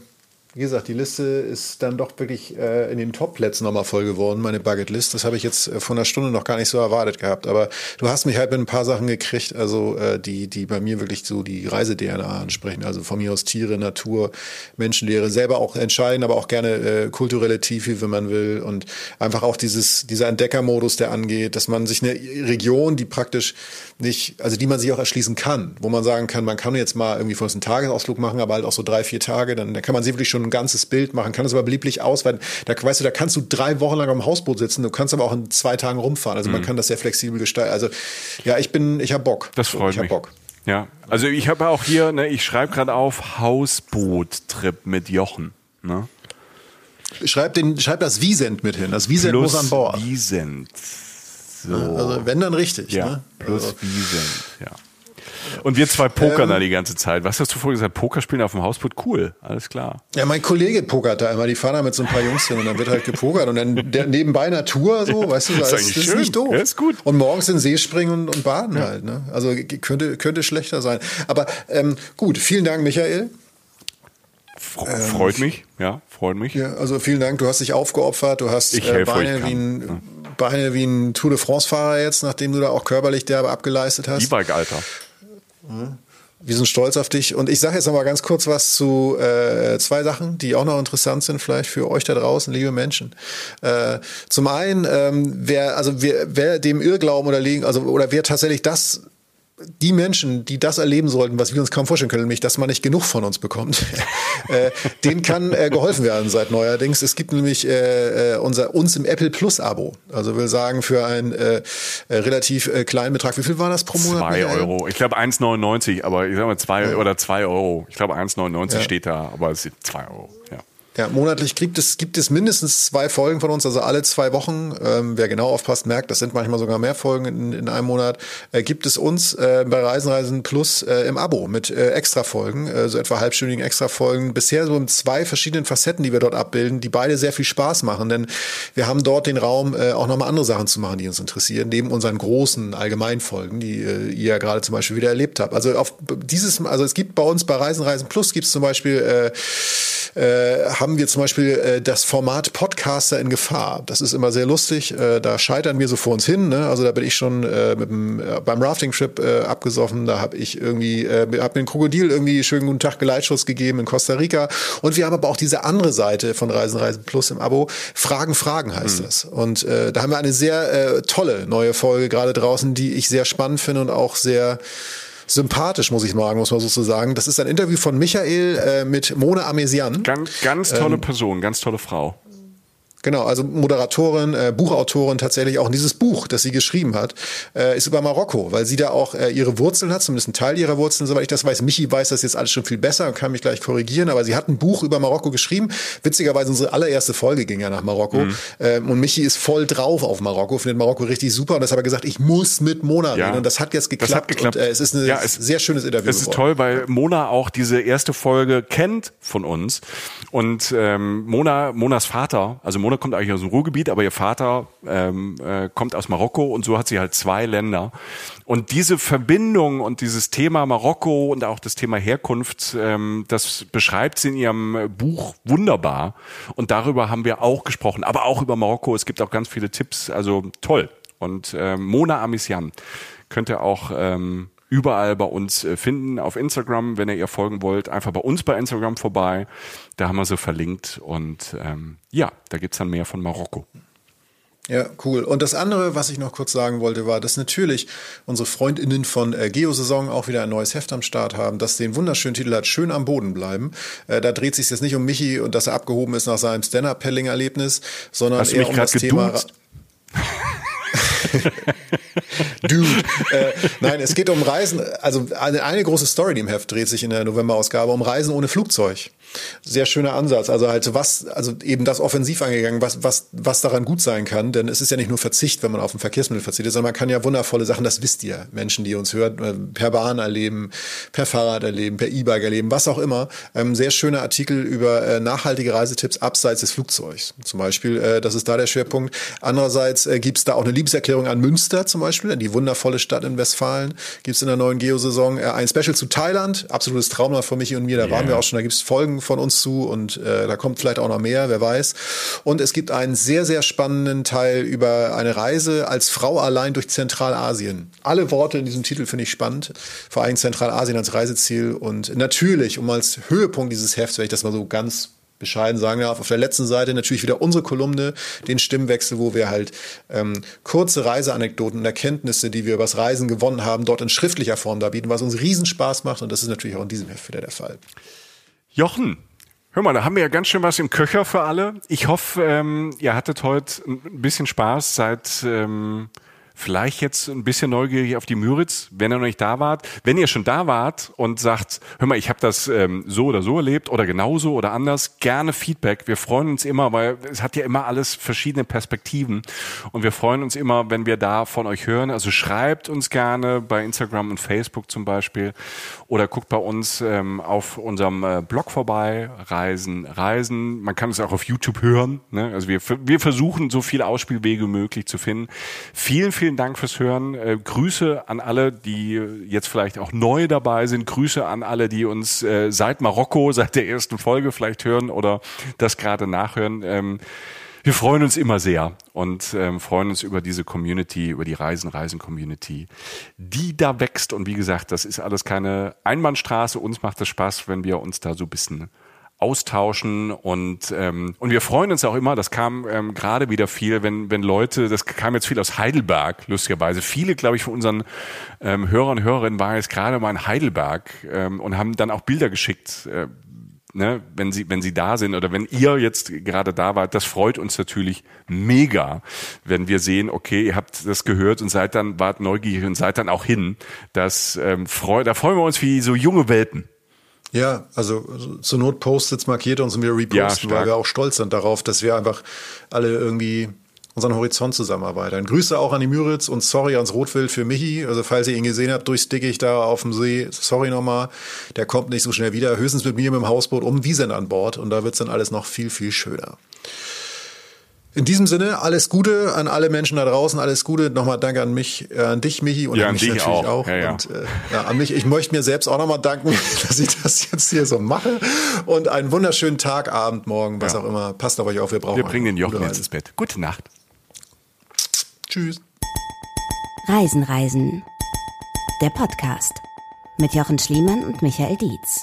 wie gesagt, die Liste ist dann doch wirklich äh, in den Top-Plätzen nochmal voll geworden, meine Bucket-List. Das habe ich jetzt äh, von einer Stunde noch gar nicht so erwartet gehabt. Aber du hast mich halt mit ein paar Sachen gekriegt, also äh, die, die bei mir wirklich so die Reise-DNA ansprechen. Also von mir aus Tiere, Natur, Menschenlehre, selber auch entscheiden, aber auch gerne äh, kulturelle Tiefe, wenn man will. Und einfach auch dieses, dieser Entdeckermodus, der angeht, dass man sich eine Region, die praktisch nicht, also die man sich auch erschließen kann, wo man sagen kann, man kann jetzt mal irgendwie von uns einen Tagesausflug machen, aber halt auch so drei, vier Tage, dann da kann man sie wirklich schon ein ganzes Bild machen, kann das aber beliebig ausweiten. Da weißt du, da kannst du drei Wochen lang am Hausboot sitzen, du kannst aber auch in zwei Tagen rumfahren. Also mhm. man kann das sehr flexibel gestalten. Also ja, ich bin, ich habe Bock. Das freut ich mich. Bock. Ja, also ich habe auch hier, ne, ich schreibe gerade auf Hausboot-Trip mit Jochen. Ne? Schreib, den, schreib das Wiesent mit hin. Das Wiesent Plus muss an Bord. Wiesent. So. Also wenn dann richtig. Ja, ne? plus also. Wiesent, ja. Und wir zwei pokern ähm, da die ganze Zeit. Was hast du vorhin gesagt? Poker spielen auf dem Hausboot? Cool, alles klar. Ja, mein Kollege pokert da immer. Die fahren da mit so ein paar Jungs hin und dann wird halt gepokert. Und dann der, nebenbei Natur, so, weißt du, das, ist, das ist nicht doof. Ja, ist gut. Und morgens in den See springen und, und baden ja. halt. Ne? Also könnte, könnte schlechter sein. Aber ähm, gut, vielen Dank, Michael. Freut ähm, mich, ja, freut mich. Ja, also vielen Dank, du hast dich aufgeopfert, du hast ich äh, Beine, wie ein, ja. Beine wie ein Tour de France-Fahrer jetzt, nachdem du da auch körperlich derbe abgeleistet hast. E-Bike-Alter. Wir sind stolz auf dich. Und ich sage jetzt noch mal ganz kurz was zu äh, zwei Sachen, die auch noch interessant sind, vielleicht für euch da draußen, liebe Menschen. Äh, zum einen, ähm, wer, also wer, wer dem Irrglauben oder liegen, also oder wer tatsächlich das die Menschen, die das erleben sollten, was wir uns kaum vorstellen können, nämlich, dass man nicht genug von uns bekommt, (laughs) äh, denen kann äh, geholfen werden seit neuerdings. Es gibt nämlich äh, äh, unser uns im Apple Plus Abo. Also will sagen, für einen äh, äh, relativ äh, kleinen Betrag. Wie viel war das pro Monat? Zwei Euro. Ich glaube 1,99, aber ich sag mal zwei ja. oder zwei Euro. Ich glaube 1,99 ja. steht da, aber es sind zwei Euro. Ja. Ja, monatlich gibt es, gibt es mindestens zwei Folgen von uns, also alle zwei Wochen. Ähm, wer genau aufpasst, merkt, das sind manchmal sogar mehr Folgen in, in einem Monat. Äh, gibt es uns äh, bei Reisenreisen Plus äh, im Abo mit äh, Extra-Folgen, äh, so etwa halbstündigen Extra-Folgen. Bisher so in zwei verschiedenen Facetten, die wir dort abbilden, die beide sehr viel Spaß machen, denn wir haben dort den Raum, äh, auch nochmal andere Sachen zu machen, die uns interessieren, neben unseren großen Allgemeinfolgen, die äh, ihr ja gerade zum Beispiel wieder erlebt habt. Also auf dieses, also es gibt bei uns bei Reisenreisen Plus gibt es zum Beispiel äh, äh, haben wir zum Beispiel äh, das Format Podcaster in Gefahr. Das ist immer sehr lustig. Äh, da scheitern wir so vor uns hin. Ne? Also da bin ich schon äh, mit dem, äh, beim Rafting-Trip äh, abgesoffen. Da habe ich irgendwie, äh, hab mir ein Krokodil irgendwie schönen guten Tag Geleitschuss gegeben in Costa Rica. Und wir haben aber auch diese andere Seite von Reisen Reisen Plus im Abo. Fragen, Fragen heißt mhm. das. Und äh, da haben wir eine sehr äh, tolle neue Folge gerade draußen, die ich sehr spannend finde und auch sehr sympathisch, muss ich sagen, muss man so sagen. Das ist ein Interview von Michael äh, mit Mona Amesian. Ganz, ganz tolle ähm, Person, ganz tolle Frau. Genau, also Moderatorin, äh, Buchautorin tatsächlich auch. Und dieses Buch, das sie geschrieben hat, äh, ist über Marokko, weil sie da auch äh, ihre Wurzeln hat, zumindest ein Teil ihrer Wurzeln, soweit ich das weiß. Michi weiß das jetzt alles schon viel besser und kann mich gleich korrigieren, aber sie hat ein Buch über Marokko geschrieben. Witzigerweise unsere allererste Folge ging ja nach Marokko. Mhm. Ähm, und Michi ist voll drauf auf Marokko, findet Marokko richtig super und das hat er gesagt, ich muss mit Mona ja, reden. Und das hat jetzt geklappt. Das hat geklappt. Und, äh, es ist ein ja, sehr schönes Interview. Es ist geworden. toll, weil Mona auch diese erste Folge kennt von uns. Und ähm, Mona, Monas Vater, also Mona kommt eigentlich aus dem Ruhrgebiet, Gebiet, aber ihr Vater ähm, äh, kommt aus Marokko und so hat sie halt zwei Länder. Und diese Verbindung und dieses Thema Marokko und auch das Thema Herkunft, ähm, das beschreibt sie in ihrem Buch wunderbar. Und darüber haben wir auch gesprochen, aber auch über Marokko. Es gibt auch ganz viele Tipps, also toll. Und äh, Mona Amissian könnt ihr auch ähm, überall bei uns äh, finden. Auf Instagram, wenn ihr ihr folgen wollt, einfach bei uns bei Instagram vorbei. Da haben wir sie verlinkt. Und ähm, ja, da gibt's dann mehr von Marokko. Ja, cool. Und das andere, was ich noch kurz sagen wollte, war, dass natürlich unsere FreundInnen von äh, Geosaison auch wieder ein neues Heft am Start haben, das den wunderschönen Titel hat, Schön am Boden bleiben. Äh, da dreht sich jetzt nicht um Michi und dass er abgehoben ist nach seinem Stand-Up-Pelling-Erlebnis, sondern Hast eher um das Thema. (laughs) Dude. Äh, nein, es geht um Reisen. Also eine, eine große Story, die im Heft dreht sich in der November-Ausgabe um Reisen ohne Flugzeug. Sehr schöner Ansatz. Also halt was, also eben das offensiv angegangen, was, was, was daran gut sein kann. Denn es ist ja nicht nur Verzicht, wenn man auf ein Verkehrsmittel verzichtet, sondern man kann ja wundervolle Sachen, das wisst ihr, Menschen, die uns hören, äh, per Bahn erleben, per Fahrrad erleben, per E-Bike erleben, was auch immer. Ähm, sehr schöner Artikel über äh, nachhaltige Reisetipps abseits des Flugzeugs. Zum Beispiel, äh, das ist da der Schwerpunkt. Andererseits äh, gibt es da auch eine Liebeserklärung an Münster zum Beispiel, die wundervolle Stadt in Westfalen. Gibt es in der neuen Geosaison äh, ein Special zu Thailand, absolutes Trauma von Michi und mir, da yeah. waren wir auch schon, da gibt es Folgen von uns zu und äh, da kommt vielleicht auch noch mehr, wer weiß. Und es gibt einen sehr, sehr spannenden Teil über eine Reise als Frau allein durch Zentralasien. Alle Worte in diesem Titel finde ich spannend, vor allem Zentralasien als Reiseziel und natürlich, um als Höhepunkt dieses Hefts, wenn ich das mal so ganz bescheiden sagen darf. Auf der letzten Seite natürlich wieder unsere Kolumne, den Stimmwechsel, wo wir halt ähm, kurze Reiseanekdoten und Erkenntnisse, die wir übers Reisen gewonnen haben, dort in schriftlicher Form darbieten, was uns riesen Spaß macht und das ist natürlich auch in diesem Heft wieder der Fall. Jochen, Hör mal, da haben wir ja ganz schön was im Köcher für alle. Ich hoffe, ähm, ihr hattet heute ein bisschen Spaß, seit ähm, vielleicht jetzt ein bisschen neugierig auf die Müritz, wenn ihr noch nicht da wart. Wenn ihr schon da wart und sagt, hör mal, ich habe das ähm, so oder so erlebt oder genauso oder anders, gerne Feedback. Wir freuen uns immer, weil es hat ja immer alles verschiedene Perspektiven und wir freuen uns immer, wenn wir da von euch hören. Also schreibt uns gerne bei Instagram und Facebook zum Beispiel oder guckt bei uns ähm, auf unserem äh, Blog vorbei, Reisen, Reisen. Man kann es auch auf YouTube hören. Ne? Also wir, wir versuchen so viele Ausspielwege möglich zu finden. Vielen, vielen vielen Dank fürs Hören. Äh, Grüße an alle, die jetzt vielleicht auch neu dabei sind. Grüße an alle, die uns äh, seit Marokko, seit der ersten Folge vielleicht hören oder das gerade nachhören. Ähm, wir freuen uns immer sehr und ähm, freuen uns über diese Community, über die Reisen, Reisen Community, die da wächst. Und wie gesagt, das ist alles keine Einbahnstraße. Uns macht es Spaß, wenn wir uns da so ein bisschen austauschen und ähm, und wir freuen uns auch immer. Das kam ähm, gerade wieder viel, wenn wenn Leute, das kam jetzt viel aus Heidelberg lustigerweise. Viele, glaube ich, von unseren ähm, Hörern Hörerinnen waren jetzt gerade mal in Heidelberg ähm, und haben dann auch Bilder geschickt. Äh, ne, wenn sie, wenn sie da sind oder wenn ihr jetzt gerade da wart, das freut uns natürlich mega, wenn wir sehen, okay, ihr habt das gehört und seid dann, wart neugierig und seid dann auch hin. Das ähm, freu, da freuen wir uns wie so junge Welpen. Ja, also zur Not Post-its markiert uns und wir reposten, ja, weil wir auch stolz sind darauf, dass wir einfach alle irgendwie unseren Horizont zusammenarbeiten. Grüße auch an die Müritz und sorry ans Rotwild für Michi. Also falls ihr ihn gesehen habt, durchs Dickicht da auf dem See, sorry nochmal. Der kommt nicht so schnell wieder. Höchstens mit mir mit dem Hausboot um Wiesen an Bord und da wird's dann alles noch viel, viel schöner. In diesem Sinne, alles Gute an alle Menschen da draußen, alles Gute. Nochmal danke an mich, äh, an dich, Michi, und ja, an mich natürlich auch. auch. Ja, ja. Und äh, ja, an mich, ich möchte mir selbst auch nochmal danken, (laughs) dass ich das jetzt hier so mache. Und einen wunderschönen Tag, Abend, Morgen, was Ja. auch immer. Passt auf euch auf, wir brauchen Wir bringen den Jochen jetzt ins Bett. Gute Nacht. Tschüss. Reisen, Reisen. Der Podcast mit Jochen Schliemann und Michael Dietz.